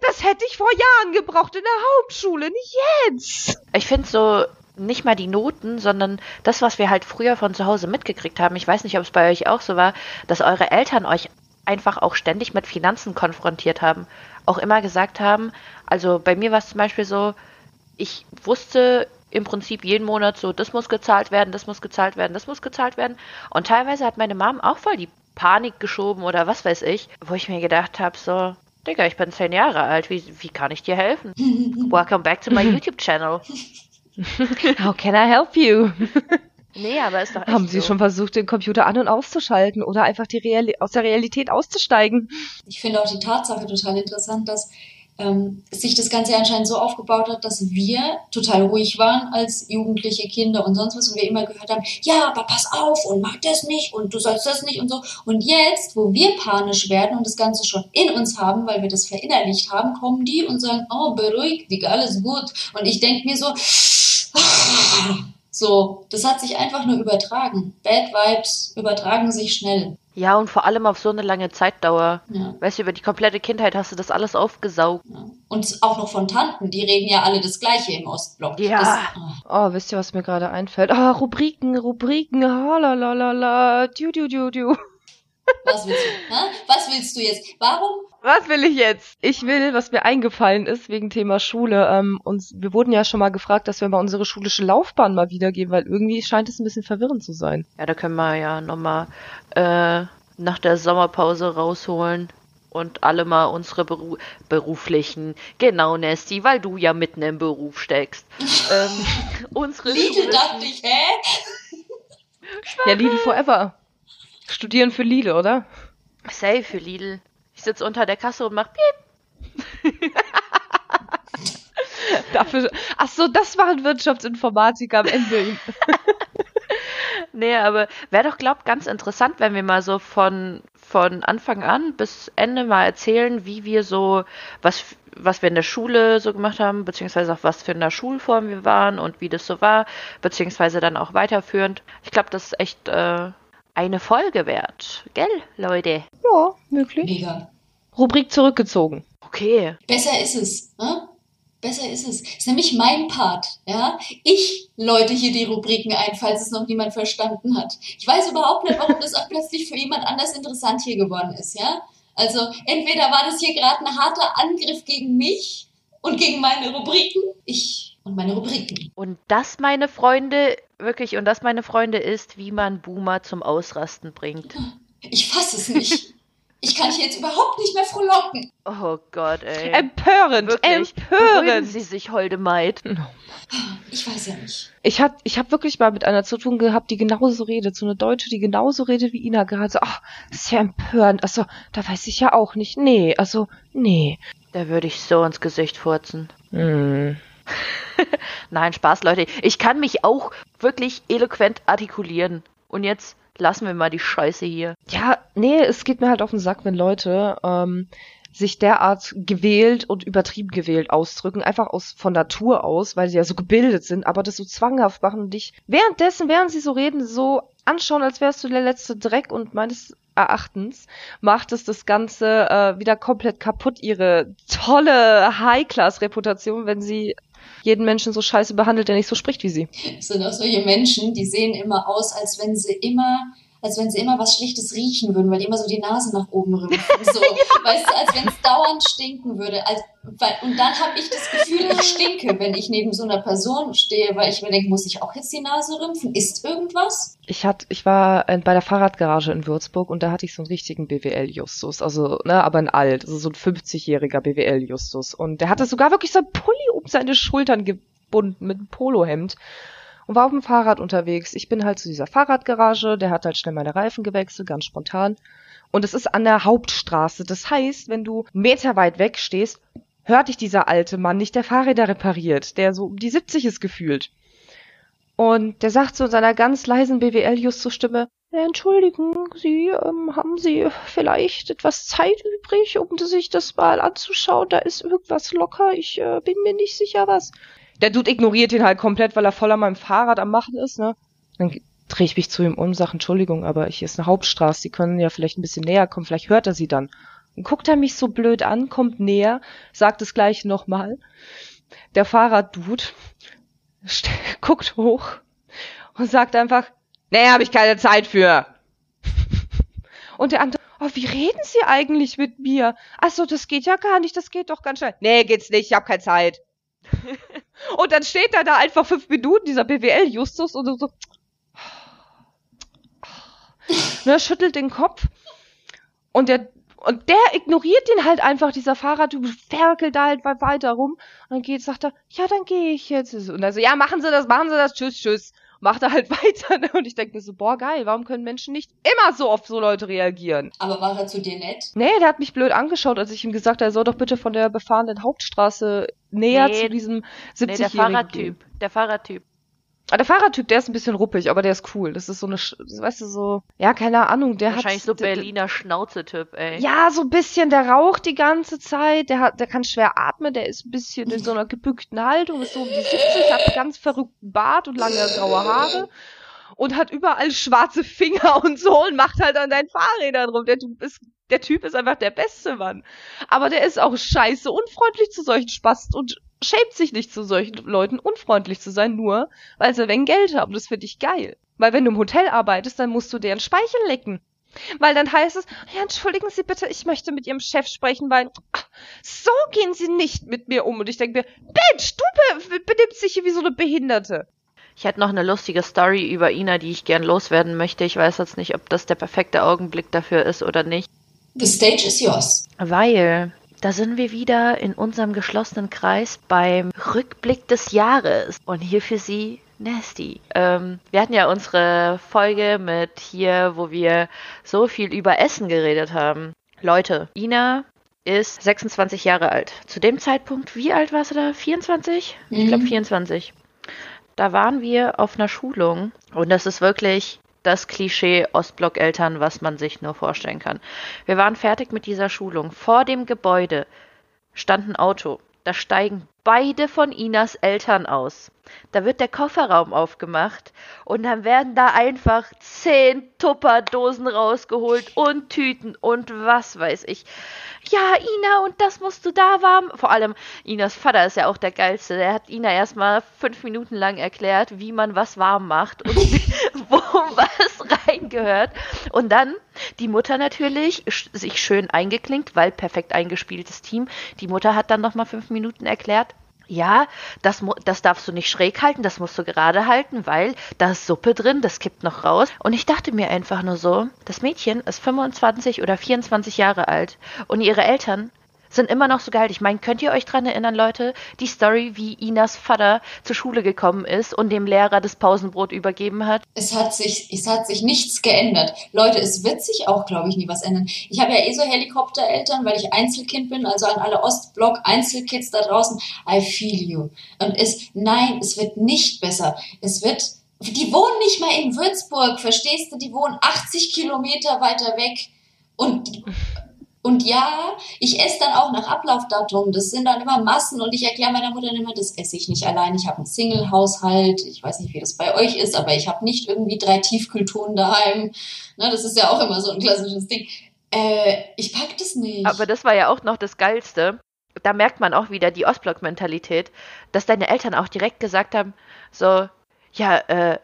Das hätte ich vor Jahren gebraucht in der Hauptschule, nicht jetzt. Ich finde so, nicht mal die Noten, sondern das, was wir halt früher von zu Hause mitgekriegt haben. Ich weiß nicht, ob es bei euch auch so war, dass eure Eltern euch einfach auch ständig mit Finanzen konfrontiert haben. Auch immer gesagt haben, also bei mir war es zum Beispiel so, ich wusste im Prinzip jeden Monat so, das muss gezahlt werden, das muss gezahlt werden, das muss gezahlt werden. Und teilweise hat meine Mom auch voll die Panik geschoben oder was weiß ich, wo ich mir gedacht habe, so, Digga, ich bin zehn Jahre alt, wie, wie kann ich dir helfen? Welcome back to my YouTube-Channel. How can I help you? Nee, aber ist doch echt Haben Sie so. schon versucht, den Computer an- und auszuschalten oder einfach die Reali aus der Realität auszusteigen? Ich finde auch die Tatsache total interessant, dass ähm, sich das Ganze anscheinend so aufgebaut hat, dass wir total ruhig waren als jugendliche Kinder und sonst was und wir immer gehört haben, ja, aber pass auf und mach das nicht und du sollst das nicht und so. Und jetzt, wo wir panisch werden und das Ganze schon in uns haben, weil wir das verinnerlicht haben, kommen die und sagen, oh, beruhig dich, alles gut. Und ich denke mir so, so, das hat sich einfach nur übertragen. Bad Vibes übertragen sich schnell. Ja, und vor allem auf so eine lange Zeitdauer. Ja. Weißt du, über die komplette Kindheit hast du das alles aufgesaugt. Ja. Und auch noch von Tanten, die reden ja alle das Gleiche im Ostblock. Ja. Das, Oh, wisst ihr, was mir gerade einfällt? Ah, Rubriken, Rubriken, halalala, du, du, du, du. was willst du? Hä? Was willst du jetzt? Warum? Was will ich jetzt? Ich will, was mir eingefallen ist wegen Thema Schule. Ähm, uns, wir wurden ja schon mal gefragt, dass wir mal unsere schulische Laufbahn mal wiedergeben, weil irgendwie scheint es ein bisschen verwirrend zu sein. Ja, da können wir ja nochmal äh, nach der Sommerpause rausholen und alle mal unsere Beru beruflichen, genau Nesty, weil du ja mitten im Beruf steckst. ähm, unsere Lidl dachte ich, hä? Ja, Lidl Forever. Studieren für Lidl, oder? Safe für Lidl. Sitze unter der Kasse und mach Piep. Dafür. Ach so, das machen Wirtschaftsinformatiker am Ende. Nee, aber wäre doch, glaub, ganz interessant, wenn wir mal so von, von Anfang an bis Ende mal erzählen, wie wir so, was, was wir in der Schule so gemacht haben, beziehungsweise auch was für eine Schulform wir waren und wie das so war, beziehungsweise dann auch weiterführend. Ich glaube, das ist echt äh, eine Folge wert. Gell, Leute? Ja, möglich. Mega. Rubrik zurückgezogen. Okay. Besser ist es. Ne? Besser ist es. Ist nämlich mein Part. Ja? Ich läute hier die Rubriken ein, falls es noch niemand verstanden hat. Ich weiß überhaupt nicht, warum das auch plötzlich für jemand anders interessant hier geworden ist. Ja? Also entweder war das hier gerade ein harter Angriff gegen mich und gegen meine Rubriken. Ich und meine Rubriken. Und das, meine Freunde, wirklich, und das, meine Freunde, ist, wie man Boomer zum Ausrasten bringt. Ich fasse es nicht. Ich kann hier jetzt überhaupt nicht mehr frohlocken. Oh Gott, ey. Empörend, Wirklich. empörend. Sie sich, holde Maid. Ich weiß ja nicht. Ich hab, ich hab wirklich mal mit einer zu tun gehabt, die genauso redet. So eine Deutsche, die genauso redet wie Ina gerade. So, ach, das ist ja empörend. Also, da weiß ich ja auch nicht. Nee, also, nee. Da würde ich so ins Gesicht furzen. Hm. Nein, Spaß, Leute. Ich kann mich auch wirklich eloquent artikulieren. Und jetzt lassen wir mal die Scheiße hier. Ja, nee, es geht mir halt auf den Sack, wenn Leute ähm, sich derart gewählt und übertrieben gewählt ausdrücken, einfach aus von Natur aus, weil sie ja so gebildet sind, aber das so zwanghaft machen und dich währenddessen, während sie so reden, so anschauen, als wärst du der letzte Dreck und meines Erachtens macht es das Ganze äh, wieder komplett kaputt, ihre tolle High-Class-Reputation, wenn sie jeden Menschen so scheiße behandelt, der nicht so spricht wie sie. Es sind auch solche Menschen, die sehen immer aus, als wenn sie immer, als wenn sie immer was Schlechtes riechen würden, weil die immer so die Nase nach oben rümpfen. So, weißt du, als wenn es dauernd stinken würde. Als, weil, und dann habe ich das Gefühl, ich stinke, wenn ich neben so einer Person stehe, weil ich mir denke, muss ich auch jetzt die Nase rümpfen? Ist irgendwas? Ich hat, ich war bei der Fahrradgarage in Würzburg und da hatte ich so einen richtigen BWL-Justus, also, ne, aber ein alt, also so ein 50-jähriger BWL-Justus. Und der hatte sogar wirklich so ein Pulli um seine Schultern gebunden mit einem Polohemd und war auf dem Fahrrad unterwegs. Ich bin halt zu dieser Fahrradgarage, der hat halt schnell meine Reifen gewechselt, ganz spontan. Und es ist an der Hauptstraße. Das heißt, wenn du Meter weit weg stehst, hört dich dieser alte Mann nicht, der Fahrräder repariert, der so um die 70 ist gefühlt. Und der sagt so in seiner ganz leisen BWL-Justus-Stimme, "Ja, entschuldigen Sie, ähm, haben Sie vielleicht etwas Zeit übrig, um sich das mal anzuschauen? Da ist irgendwas locker, ich äh, bin mir nicht sicher was. Der Dude ignoriert ihn halt komplett, weil er voll an meinem Fahrrad am Machen ist, ne? Dann drehe ich mich zu ihm um, sage, Entschuldigung, aber hier ist eine Hauptstraße, Sie können ja vielleicht ein bisschen näher kommen, vielleicht hört er sie dann. Dann guckt er mich so blöd an, kommt näher, sagt das gleiche nochmal. Der Fahrraddude guckt hoch und sagt einfach, nee, habe ich keine Zeit für. Und der andere, oh, wie reden Sie eigentlich mit mir? Ach so, das geht ja gar nicht, das geht doch ganz schnell. Nee, geht's nicht, ich habe keine Zeit. und dann steht er da einfach fünf Minuten, dieser BWL-Justus, und so, ne, schüttelt den Kopf. Und der, und der ignoriert ihn halt einfach, dieser Fahrer, du ferkelt da halt weiter rum. Und dann geht, sagt er, ja, dann gehe ich jetzt. Und dann so, ja, machen Sie das, machen Sie das, tschüss, tschüss. Macht er halt weiter. Ne? Und ich denke mir so, boah, geil, warum können Menschen nicht immer so auf so Leute reagieren? Aber war er zu dir nett? Nee, der hat mich blöd angeschaut, als ich ihm gesagt habe, er soll doch bitte von der befahrenen Hauptstraße näher Nee, zu diesem 70-Jährigen Nee, der gehen. Fahrradtyp. Der Fahrradtyp. Ah, der Fahrradtyp, der ist ein bisschen ruppig, aber der ist cool. Das ist so eine, weißt du, so, ja, keine Ahnung, der Wahrscheinlich hat... so der- der- Berliner Schnauzetyp, ey. Ja, so ein bisschen, der raucht die ganze Zeit, der hat, der kann schwer atmen, der ist ein bisschen in so einer gebückten Haltung, ist so um die 70, hat einen ganz verrückten Bart und lange graue Haare und hat überall schwarze Finger und so und macht halt an deinen Fahrrädern rum. Der Typ ist, der Typ ist einfach der beste Mann. Aber der ist auch scheiße unfreundlich zu solchen Spasten und schämt sich nicht zu solchen Leuten unfreundlich zu sein, nur weil sie wegen Geld haben. Das finde ich geil. Weil wenn du im Hotel arbeitest, dann musst du deren Speichel lecken. Weil dann heißt es, ja, entschuldigen Sie bitte, ich möchte mit Ihrem Chef sprechen, weil ach, so gehen Sie nicht mit mir um. Und ich denke mir, Bitch, du be benimmst dich hier wie so eine Behinderte. Ich hätte noch eine lustige Story über Ina, die ich gern loswerden möchte. Ich weiß jetzt nicht, ob das der perfekte Augenblick dafür ist oder nicht. The stage is yours. Weil da sind wir wieder in unserem geschlossenen Kreis beim Rückblick des Jahres. Und hier für Sie Nasty. Ähm, wir hatten ja unsere Folge mit hier, wo wir so viel über Essen geredet haben. Leute, Ina ist 26 Jahre alt. Zu dem Zeitpunkt, wie alt war sie da? 24? Ich glaube Mhm. 24. Da waren wir auf einer Schulung und das ist wirklich das Klischee Ostblock-Eltern, was man sich nur vorstellen kann. Wir waren fertig mit dieser Schulung. Vor dem Gebäude stand ein Auto. Da steigen beide von Inas Eltern aus. Da wird der Kofferraum aufgemacht und dann werden da einfach zehn Tupperdosen rausgeholt und Tüten und was weiß ich. Ja, Ina, und das musst du da warm. Vor allem, Inas Vater ist ja auch der Geilste. Der hat Ina erstmal fünf Minuten lang erklärt, wie man was warm macht und wo was reingehört. Und dann Die Mutter natürlich sich schön eingeklinkt, weil perfekt eingespieltes Team. Die Mutter hat dann nochmal fünf Minuten erklärt, ja, das, das darfst du nicht schräg halten, das musst du gerade halten, weil da ist Suppe drin, das kippt noch raus. Und ich dachte mir einfach nur so, das Mädchen ist 25 oder 24 Jahre alt und ihre Eltern sind immer noch so geil. Ich meine, könnt ihr euch dran erinnern, Leute, die Story, wie Inas Vater zur Schule gekommen ist und dem Lehrer das Pausenbrot übergeben hat? Es hat sich, es hat sich nichts geändert. Leute, es wird sich auch, glaube ich, nie was ändern. Ich habe ja eh so Helikoptereltern, weil ich Einzelkind bin, also an alle Ostblock Einzelkids da draußen. I feel you. Und es, nein, es wird nicht besser. Es wird die wohnen nicht mal in Würzburg, verstehst du? Die wohnen 80 Kilometer weiter weg. Und und ja, ich esse dann auch nach Ablaufdatum. Das sind dann immer Massen und ich erkläre meiner Mutter immer, das esse ich nicht allein. Ich habe einen Single-Haushalt. Ich weiß nicht, wie das bei euch ist, aber ich habe nicht irgendwie drei Tiefkühltruhen daheim. Ne, das ist ja auch immer so ein klassisches Ding. Äh, ich pack das nicht. Aber das war ja auch noch das Geilste. Da merkt man auch wieder die Ostblock-Mentalität, dass deine Eltern auch direkt gesagt haben, so, ja, äh,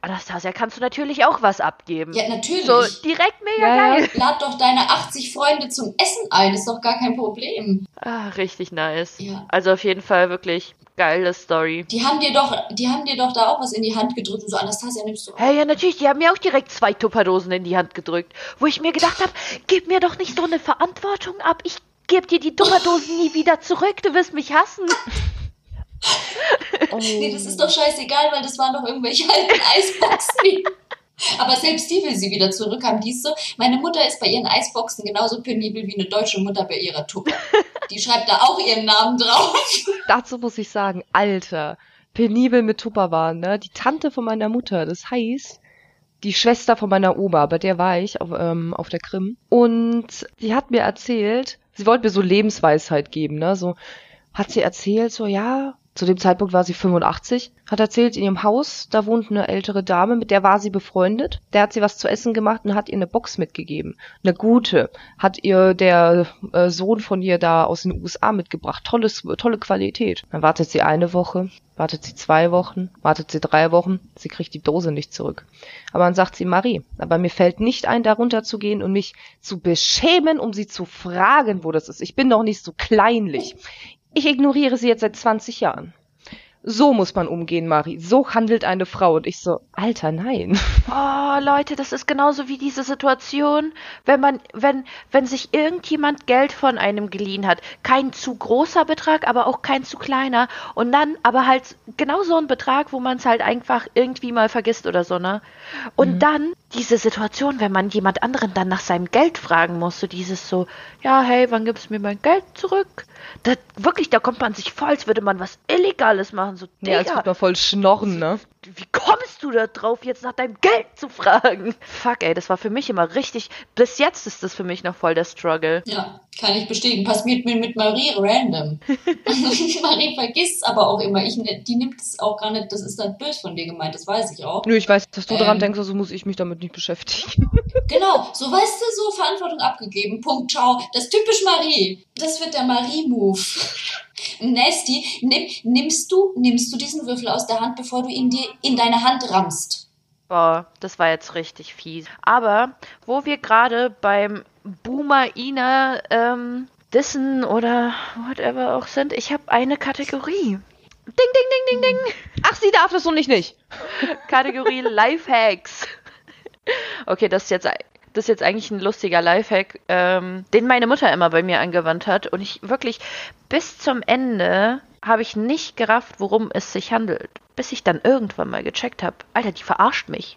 Anastasia, kannst du natürlich auch was abgeben. Ja, natürlich. So, direkt mega ja, geil. Lad doch deine 80 Freunde zum Essen ein, ist doch gar kein Problem. Ah, richtig nice. Ja. Also auf jeden Fall wirklich geile Story. Die haben dir doch, die haben dir doch da auch was in die Hand gedrückt und so, Anastasia, nimmst du. Hey, ja, natürlich, die haben mir auch direkt zwei Tupperdosen in die Hand gedrückt, wo ich mir gedacht habe, gib mir doch nicht so eine Verantwortung ab, ich gebe dir die Tupperdosen nie wieder zurück, du wirst mich hassen. Oh. Nee, das ist doch scheißegal, weil das waren doch irgendwelche alten Eisboxen. Aber selbst die will sie wieder zurückhaben. Die ist so, meine Mutter ist bei ihren Eisboxen genauso penibel wie eine deutsche Mutter bei ihrer Tuppe. Die schreibt da auch ihren Namen drauf. Dazu muss ich sagen, Alter, penibel mit Tupperwaren, ne? Die Tante von meiner Mutter, das heißt, die Schwester von meiner Oma, bei der war ich auf, ähm, auf der Krim. Und die hat mir erzählt, sie wollte mir so Lebensweisheit geben, ne? So, hat sie erzählt, so, ja, zu dem Zeitpunkt war sie 85, hat erzählt, in ihrem Haus, da wohnt eine ältere Dame, mit der war sie befreundet. Der hat sie was zu essen gemacht und hat ihr eine Box mitgegeben. Eine gute. Hat ihr der äh, Sohn von ihr da aus den USA mitgebracht. Tolles, tolle Qualität. Dann wartet sie eine Woche, wartet sie zwei Wochen, wartet sie drei Wochen, sie kriegt die Dose nicht zurück. Aber dann sagt sie, Marie, aber mir fällt nicht ein, darunter zu gehen und mich zu beschämen, um sie zu fragen, wo das ist. Ich bin doch nicht so kleinlich. Ich ignoriere sie jetzt seit 20 Jahren. So muss man umgehen, Marie. So handelt eine Frau. Und ich so, Alter, nein. Oh, Leute, das ist genauso wie diese Situation, wenn man, wenn, wenn sich irgendjemand Geld von einem geliehen hat. Kein zu großer Betrag, aber auch kein zu kleiner. Und dann aber halt genau so ein Betrag, wo man es halt einfach irgendwie mal vergisst oder so, ne? Und mhm. dann diese Situation, wenn man jemand anderen dann nach seinem Geld fragen muss, so dieses so, ja, hey, wann gibst du mir mein Geld zurück? Da, wirklich, da kommt man sich voll, als würde man was Illegales machen. So, Digga, ja, als würde man voll schnorren, ne? Wie kommst du da drauf, jetzt nach deinem Geld zu fragen? Fuck, ey, das war für mich immer richtig. Bis jetzt ist das für mich noch voll der Struggle. Ja, kann ich bestätigen. Passiert mir mit Marie random. Marie vergisst aber auch immer. Ich, die nimmt es auch gar nicht, das ist dann böse von dir gemeint, das weiß ich auch. Nö, ich weiß, dass du ähm, daran denkst, also muss ich mich damit nicht beschäftigen. genau, so weißt du, so Verantwortung abgegeben. Punkt, ciao. Das ist typisch Marie. Das wird der Marie-Move. Nasty, nimm, nimmst du, nimmst du diesen Würfel aus der Hand, bevor du ihn dir in deine Hand rammst. Boah, das war jetzt richtig fies. Aber wo wir gerade beim Boomer Ina ähm, Dissen oder whatever auch sind, ich habe eine Kategorie. Ding, ding, ding, ding, ding. Ach, sie darf das und ich nicht. Kategorie Lifehacks. Okay, das ist jetzt das ist jetzt eigentlich ein lustiger Lifehack, ähm, den meine Mutter immer bei mir angewandt hat. Und ich wirklich bis zum Ende habe ich nicht gerafft, worum es sich handelt. Bis ich dann irgendwann mal gecheckt habe, Alter, die verarscht mich.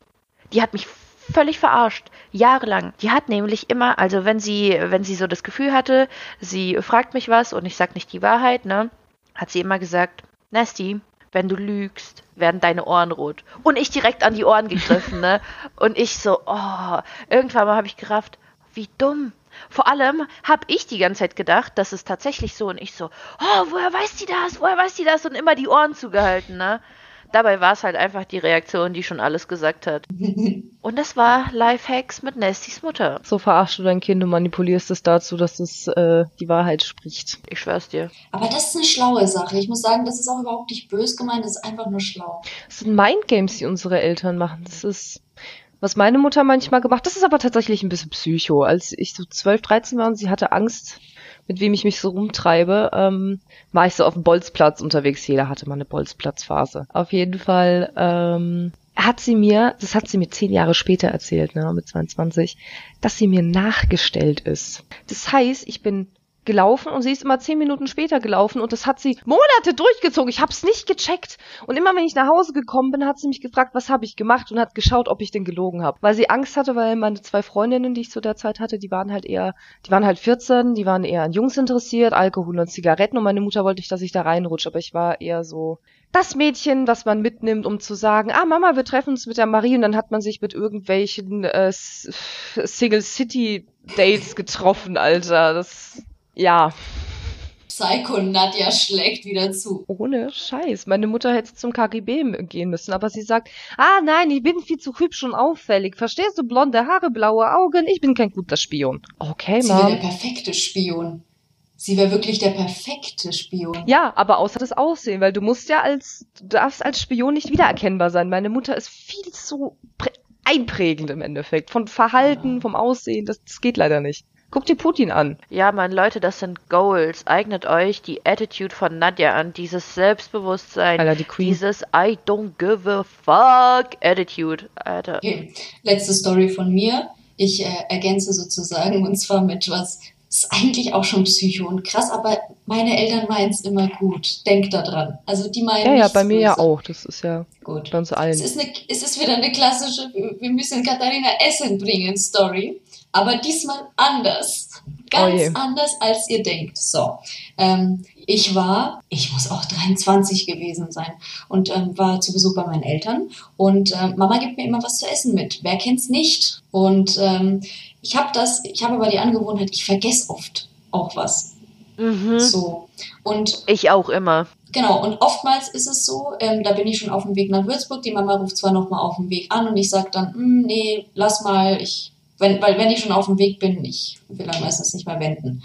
Die hat mich völlig verarscht, jahrelang. Die hat nämlich immer, also wenn sie, wenn sie so das Gefühl hatte, sie fragt mich was und ich sag nicht die Wahrheit, ne, hat sie immer gesagt, Nasty, wenn du lügst, werden deine Ohren rot. Und ich direkt an die Ohren gegriffen, ne? Und ich so, oh, irgendwann mal habe ich gerafft, wie dumm. Vor allem habe ich die ganze Zeit gedacht, das ist tatsächlich so. Und ich so, oh, woher weiß die das? Woher weiß die das? Und immer die Ohren zugehalten, ne? Dabei war es halt einfach die Reaktion, die schon alles gesagt hat. Und das war Lifehacks mit Nestys Mutter. So verarschst du dein Kind und manipulierst es dazu, dass es äh, die Wahrheit spricht. Ich schwör's dir. Aber das ist eine schlaue Sache. Ich muss sagen, das ist auch überhaupt nicht bös gemeint, das ist einfach nur schlau. Das sind Mindgames, die unsere Eltern machen. Das ist Was meine Mutter manchmal gemacht, das ist aber tatsächlich ein bisschen psycho. Als ich so 12, 13 war und sie hatte Angst, mit wem ich mich so rumtreibe, ähm, war ich so auf dem Bolzplatz unterwegs. Jeder hatte mal eine Bolzplatzphase. Auf jeden Fall ähm, hat sie mir, das hat sie mir zehn Jahre später erzählt, ne, mit 22, dass sie mir nachgestellt ist. Das heißt, ich bin gelaufen und sie ist immer zehn Minuten später gelaufen und das hat sie Monate durchgezogen. Ich hab's nicht gecheckt. Und immer wenn ich nach Hause gekommen bin, hat sie mich gefragt, was habe ich gemacht und hat geschaut, ob ich denn gelogen habe. Weil sie Angst hatte, weil meine zwei Freundinnen, die ich zu der Zeit hatte, die waren halt eher, die waren halt 14, die waren eher an Jungs interessiert, Alkohol und Zigaretten und meine Mutter wollte nicht, dass ich da reinrutsche, aber ich war eher so das Mädchen, was man mitnimmt, um zu sagen, ah Mama, wir treffen uns mit der Marie und dann hat man sich mit irgendwelchen äh, Single City Dates getroffen, Alter. Das ja. Psycho Nadja schlägt wieder zu. Ohne Scheiß. Meine Mutter hätte zum KGB gehen müssen, aber sie sagt, ah nein, ich bin viel zu hübsch und auffällig. Verstehst du, blonde Haare, blaue Augen, ich bin kein guter Spion. Okay, Sie wäre der perfekte Spion. Sie wäre wirklich der perfekte Spion. Ja, aber außer das Aussehen, weil du musst ja als, du darfst als Spion nicht wiedererkennbar sein. Meine Mutter ist viel zu einprägend im Endeffekt. Von Verhalten, ja. vom Aussehen, das, das geht leider nicht. Guck dir Putin an. Ja, Mann, Leute, das sind Goals. Eignet euch die Attitude von Nadja an. Dieses Selbstbewusstsein. Alter, die Queen. Dieses I don't give a fuck Attitude. Alter. Okay. Letzte Story von mir. Ich äh, ergänze sozusagen und zwar mit was ist eigentlich auch schon Psycho und krass, aber meine Eltern meinen es immer gut. Denkt da dran. Also die meinen Ja, ja, bei mir ja auch. Das ist ja gut. uns allen. Es ist, eine, es ist wieder eine klassische, wir müssen Katharina Essen bringen Story aber diesmal anders. Ganz oh anders, als ihr denkt. So, ähm, ich war, ich muss auch 23 gewesen sein und ähm, war zu Besuch bei meinen Eltern und ähm, Mama gibt mir immer was zu essen mit. Wer kennt's nicht? Und ähm, ich habe das, ich habe aber die Angewohnheit, ich vergesse oft auch was. Mhm. So und ich auch immer. Genau, und oftmals ist es so, ähm, da bin ich schon auf dem Weg nach Würzburg, die Mama ruft zwar nochmal auf dem Weg an und ich sage dann, hm, nee, lass mal, ich wenn, weil wenn ich schon auf dem Weg bin, ich will dann meistens nicht mehr wenden.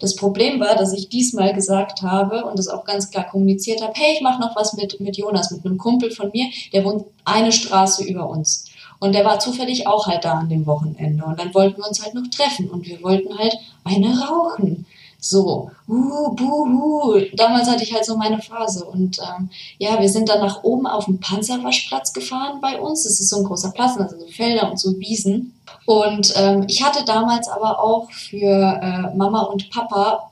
Das Problem war, dass ich diesmal gesagt habe und das auch ganz klar kommuniziert habe, hey, ich mache noch was mit, mit Jonas, mit einem Kumpel von mir, der wohnt eine Straße über uns. Und der war zufällig auch halt da an dem Wochenende. Und dann wollten wir uns halt noch treffen und wir wollten halt eine rauchen. So, uh, buhu. Damals hatte ich halt so meine Phase. Und ähm, ja, wir sind dann nach oben auf den Panzerwaschplatz gefahren bei uns. Das ist so ein großer Platz, also so Felder und so Wiesen. Und ähm, ich hatte damals aber auch für äh, Mama und Papa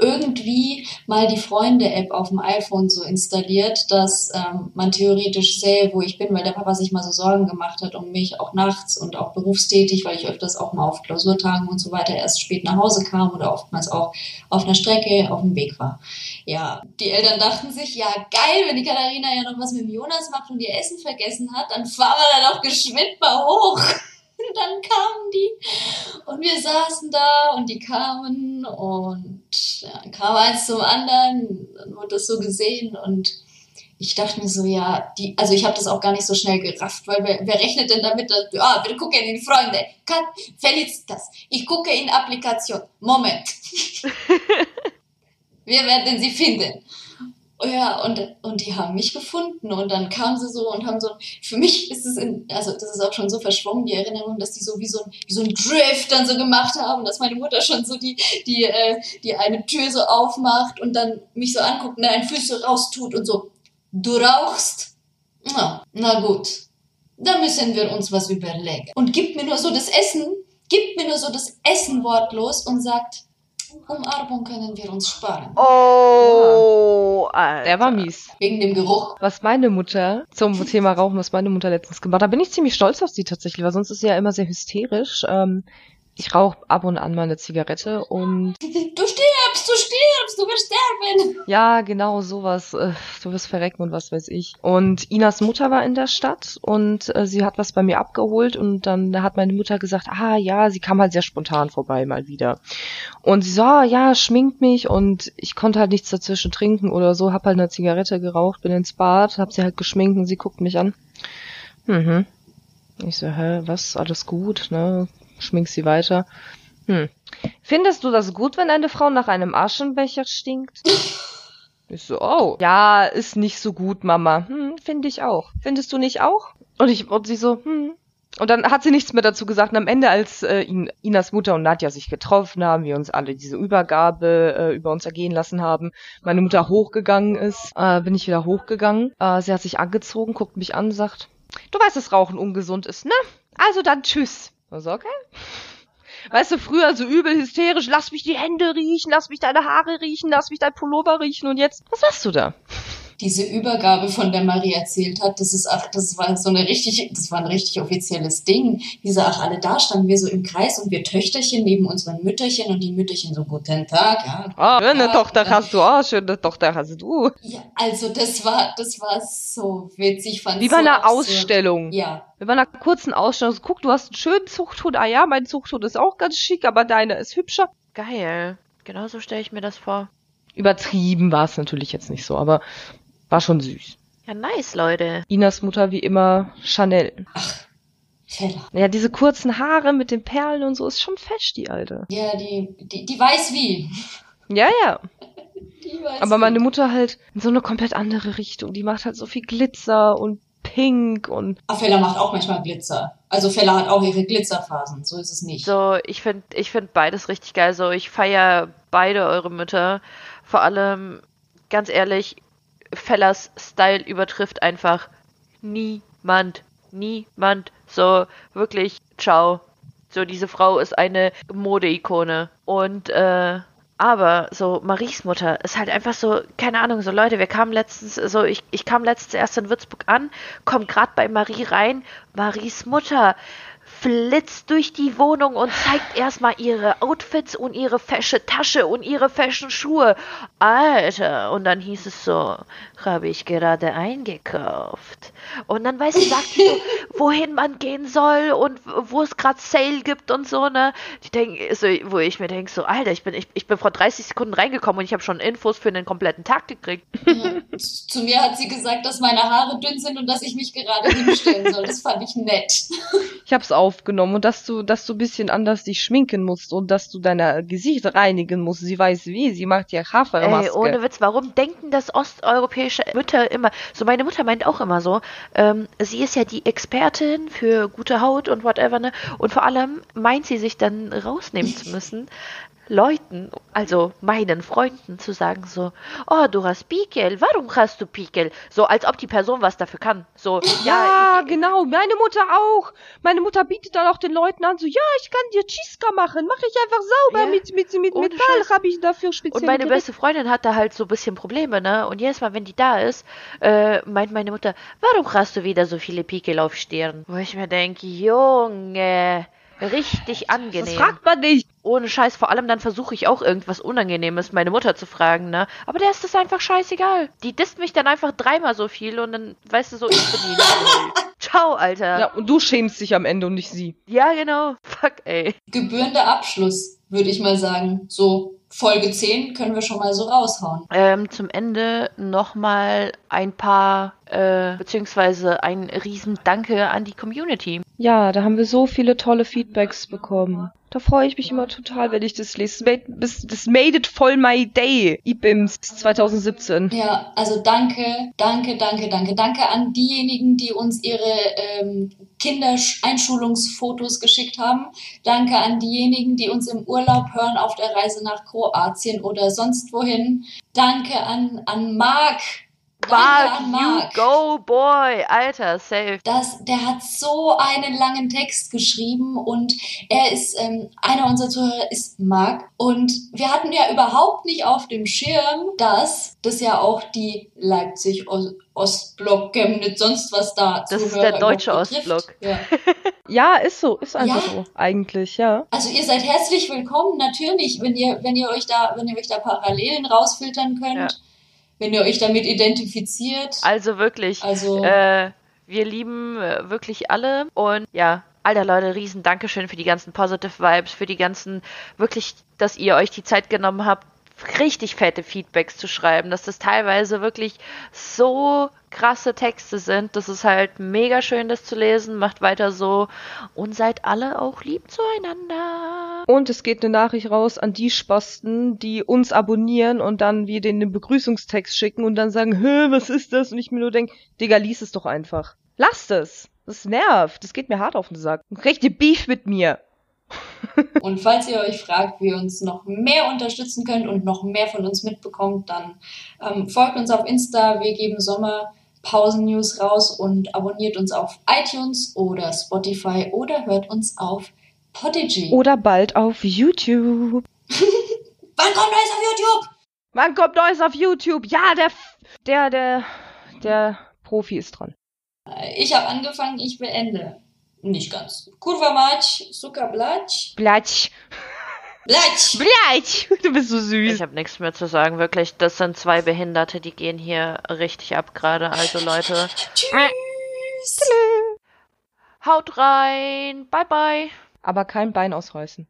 irgendwie mal die Freunde-App auf dem iPhone so installiert, dass ähm, man theoretisch sähe, wo ich bin, weil der Papa sich mal so Sorgen gemacht hat um mich, auch nachts und auch berufstätig, weil ich öfters auch mal auf Klausurtagen und so weiter erst spät nach Hause kam oder oftmals auch auf einer Strecke auf dem Weg war. Ja, die Eltern dachten sich, ja geil, wenn die Katharina ja noch was mit dem Jonas macht und ihr Essen vergessen hat, dann fahren wir dann auch geschwind mal hoch. Und dann kamen die. Und wir saßen da und die kamen und ja, kam eins zum anderen, dann wurde das so gesehen und ich dachte mir so, ja, die, also ich habe das auch gar nicht so schnell gerafft, weil wer, wer rechnet denn damit, dass, ah, wir gucken in Freunde, Kat, Felicitas, ich gucke in Applikation, Moment. wir werden sie finden. Oh ja, und, und die haben mich gefunden und dann kamen sie so und haben so, für mich ist es, in, also das ist auch schon so verschwommen, die Erinnerung, dass die so wie so ein, wie so ein Drift dann so gemacht haben, dass meine Mutter schon so die, die, äh, die eine Tür so aufmacht und dann mich so anguckt und einen Füße raustut und so, du rauchst? Na, na gut, da müssen wir uns was überlegen. Und gibt mir nur so das Essen, gibt mir nur so das Essen wortlos und sagt, Umarmung können wir uns sparen. Oh, Alter. Der war mies. Wegen dem Geruch. Was meine Mutter zum Thema Rauchen, was meine Mutter letztens gemacht hat, da bin ich ziemlich stolz auf sie tatsächlich, weil sonst ist sie ja immer sehr hysterisch. Ähm, ich rauche ab und an mal eine Zigarette und. Du stirbst, du stirbst, du wirst sterben. Ja, genau, sowas. Äh, du wirst verrecken und was weiß ich. Und Inas Mutter war in der Stadt und äh, sie hat was bei mir abgeholt und dann hat meine Mutter gesagt, ah ja, sie kam halt sehr spontan vorbei mal wieder. Und sie so, ah, ja, schminkt mich und ich konnte halt nichts dazwischen trinken oder so, hab halt eine Zigarette geraucht, bin ins Bad, hab sie halt geschminkt und sie guckt mich an. Mhm. Ich so, hä, was, alles gut, ne? Schminkst sie weiter. Hm. Findest du das gut, wenn eine Frau nach einem Aschenbecher stinkt? Ich so, oh, ja, ist nicht so gut, Mama. Hm, finde ich auch. Findest du nicht auch? Und ich, und sie so, hm, Und dann hat sie nichts mehr dazu gesagt. Und am Ende, als äh, Inas Mutter und Nadja sich getroffen haben, wir uns alle diese Übergabe äh, über uns ergehen lassen haben, meine Mutter hochgegangen ist, äh, bin ich wieder hochgegangen. Äh, sie hat sich angezogen, guckt mich an, sagt, du weißt, dass Rauchen ungesund ist, ne? Also dann tschüss. Also okay. Weißt du, früher so übel hysterisch, lass mich die Hände riechen, lass mich deine Haare riechen, lass mich dein Pullover riechen und jetzt, was machst du da? Diese Übergabe, von der Marie erzählt hat, das ist ach, das war so eine richtig, das war ein richtig offizielles Ding. Diese, ach, alle da standen wir so im Kreis und wir Töchterchen neben unseren Mütterchen und die Mütterchen so, guten Tag, ja. Ah, schöne ja, Tochter ja. hast du, ah, schöne Tochter hast du. Ja, also das war, das war so witzig, fand Wie bei so einer absurd. Ausstellung. Ja. Wie bei einer kurzen Ausstellung. So, guck, du hast einen schönen Zuchthund. Ah ja, mein Zuchthund ist auch ganz schick, aber deine ist hübscher. Geil. Genauso stelle ich mir das vor. Übertrieben war es natürlich jetzt nicht so, aber war schon süß. Ja, nice, Leute. Inas Mutter wie immer Chanel. Ach, Fella. Ja, diese kurzen Haare mit den Perlen und so ist schon fesch, die alte. Ja, die, die, die weiß wie. Ja, ja. Die weiß Aber meine Mutter halt in so eine komplett andere Richtung. Die macht halt so viel Glitzer und Pink und. Ah, Fella macht auch manchmal Glitzer. Also Fella hat auch ihre Glitzerphasen, so ist es nicht. So, ich finde ich find beides richtig geil. So, ich feiere beide eure Mütter. Vor allem, ganz ehrlich, Fellers Style übertrifft einfach niemand. Niemand. So, wirklich, ciao. So, diese Frau ist eine Modeikone. Und, äh, aber so Maries Mutter ist halt einfach so, keine Ahnung, so Leute, wir kamen letztens, so ich, ich kam letztens erst in Würzburg an, komm grad bei Marie rein, Maries Mutter, flitzt durch die Wohnung und zeigt erstmal ihre Outfits und ihre fesche Tasche und ihre feschen Schuhe. Alter, und dann hieß es so, habe ich gerade eingekauft. Und dann weiß ich, sagt sie so, wohin man gehen soll und wo es gerade Sale gibt und so, ne? Ich denke, so, wo ich mir denke, so, Alter, ich bin, ich, ich bin vor 30 Sekunden reingekommen und ich habe schon Infos für den kompletten Tag gekriegt. Zu mir hat sie gesagt, dass meine Haare dünn sind und dass ich mich gerade hinstellen soll. Das fand ich nett. Ich hab's auch aufgenommen und dass du, dass du ein bisschen anders dich schminken musst und dass du dein Gesicht reinigen musst. Sie weiß wie, sie macht ja Hafermaske. Ey, ohne Witz, warum denken das osteuropäische Mütter immer, so meine Mutter meint auch immer so, ähm, sie ist ja die Expertin für gute Haut und whatever, ne? Und vor allem meint sie sich dann rausnehmen zu müssen, Leuten, also meinen Freunden zu sagen so, oh, du hast Pickel, warum hast du Pickel? So, als ob die Person was dafür kann. So, ja, ja genau, meine Mutter auch. Meine Mutter bietet dann auch den Leuten an, so, ja, ich kann dir Chiska machen, mache ich einfach sauber ja, mit, mit, mit Metall, habe ich dafür speziell. Und meine beste Freundin hat da halt so ein bisschen Probleme, ne? Und jedes Mal, wenn die da ist, äh, meint meine Mutter, warum hast du wieder so viele Pickel auf Stirn? Wo ich mir denke, Junge, Richtig angenehm. Das fragt man nicht. Ohne Scheiß, vor allem dann versuche ich auch irgendwas Unangenehmes meine Mutter zu fragen, ne? Aber der ist das einfach scheißegal. Die disst mich dann einfach dreimal so viel und dann, weißt du so, ich bin die. Ciao, Alter. Ja, und du schämst dich am Ende und nicht sie. Ja, genau. Fuck, ey. Gebührender Abschluss, würde ich mal sagen. So, Folge 10 können wir schon mal so raushauen. Ähm, zum Ende nochmal ein paar, äh, beziehungsweise ein riesen Danke an die Community. Ja, da haben wir so viele tolle Feedbacks bekommen. Da freue ich mich immer total, wenn ich das lese. Das made it voll my day. IBIMS 2017. Ja, also danke, danke, danke, danke. Danke an diejenigen, die uns ihre ähm, Kindereinschulungsfotos geschickt haben. Danke an diejenigen, die uns im Urlaub hören auf der Reise nach Kroatien oder sonst wohin. Danke an, an Marc, Mark, you go, boy. Alter, safe. Das, der hat so einen langen Text geschrieben und er ist, ähm, einer unserer Zuhörer ist Mark. Und wir hatten ja überhaupt nicht auf dem Schirm, dass das ja auch die Leipzig Ostblock, Chemnitz, sonst was da Das ist der deutsche Ostblock. Ja. ja. ist so, ist einfach ja. so, eigentlich, ja. Also ihr seid herzlich willkommen, natürlich, wenn ihr, wenn ihr euch da, wenn ihr euch da Parallelen rausfiltern könnt. Ja wenn ihr euch damit identifiziert. Also wirklich. Also äh, wir lieben äh, wirklich alle und ja, Alter Leute, riesen Dankeschön für die ganzen Positive Vibes, für die ganzen, wirklich, dass ihr euch die Zeit genommen habt, richtig fette Feedbacks zu schreiben, dass das teilweise wirklich so krasse Texte sind. Das ist halt mega schön, das zu lesen. Macht weiter so und seid alle auch lieb zueinander. Und es geht eine Nachricht raus an die Spasten, die uns abonnieren und dann wir denen den Begrüßungstext schicken und dann sagen, hä, was ist das? Und ich mir nur denke, Digga, lies es doch einfach. Lasst es. Das nervt. Das geht mir hart auf den Sack. Richtig Beef mit mir. Und falls ihr euch fragt, wie ihr uns noch mehr unterstützen könnt und noch mehr von uns mitbekommt, dann ähm, folgt uns auf Insta. Wir geben Sommerpausen-News raus und abonniert uns auf iTunes oder Spotify oder hört uns auf Podigy. Oder bald auf YouTube. Wann kommt Neues auf YouTube? Wann kommt Neues auf YouTube? Ja, der, der, der, der Profi ist dran. Ich habe angefangen, ich beende. Nicht ganz. Kurva mać, suka blać. Blatsch. Blać! Blatsch. Du bist so süß. Ich habe nichts mehr zu sagen, wirklich. Das sind zwei Behinderte, die gehen hier richtig ab gerade. Also Leute, Tschüss! haut rein. Bye bye. Aber kein Bein ausreißen.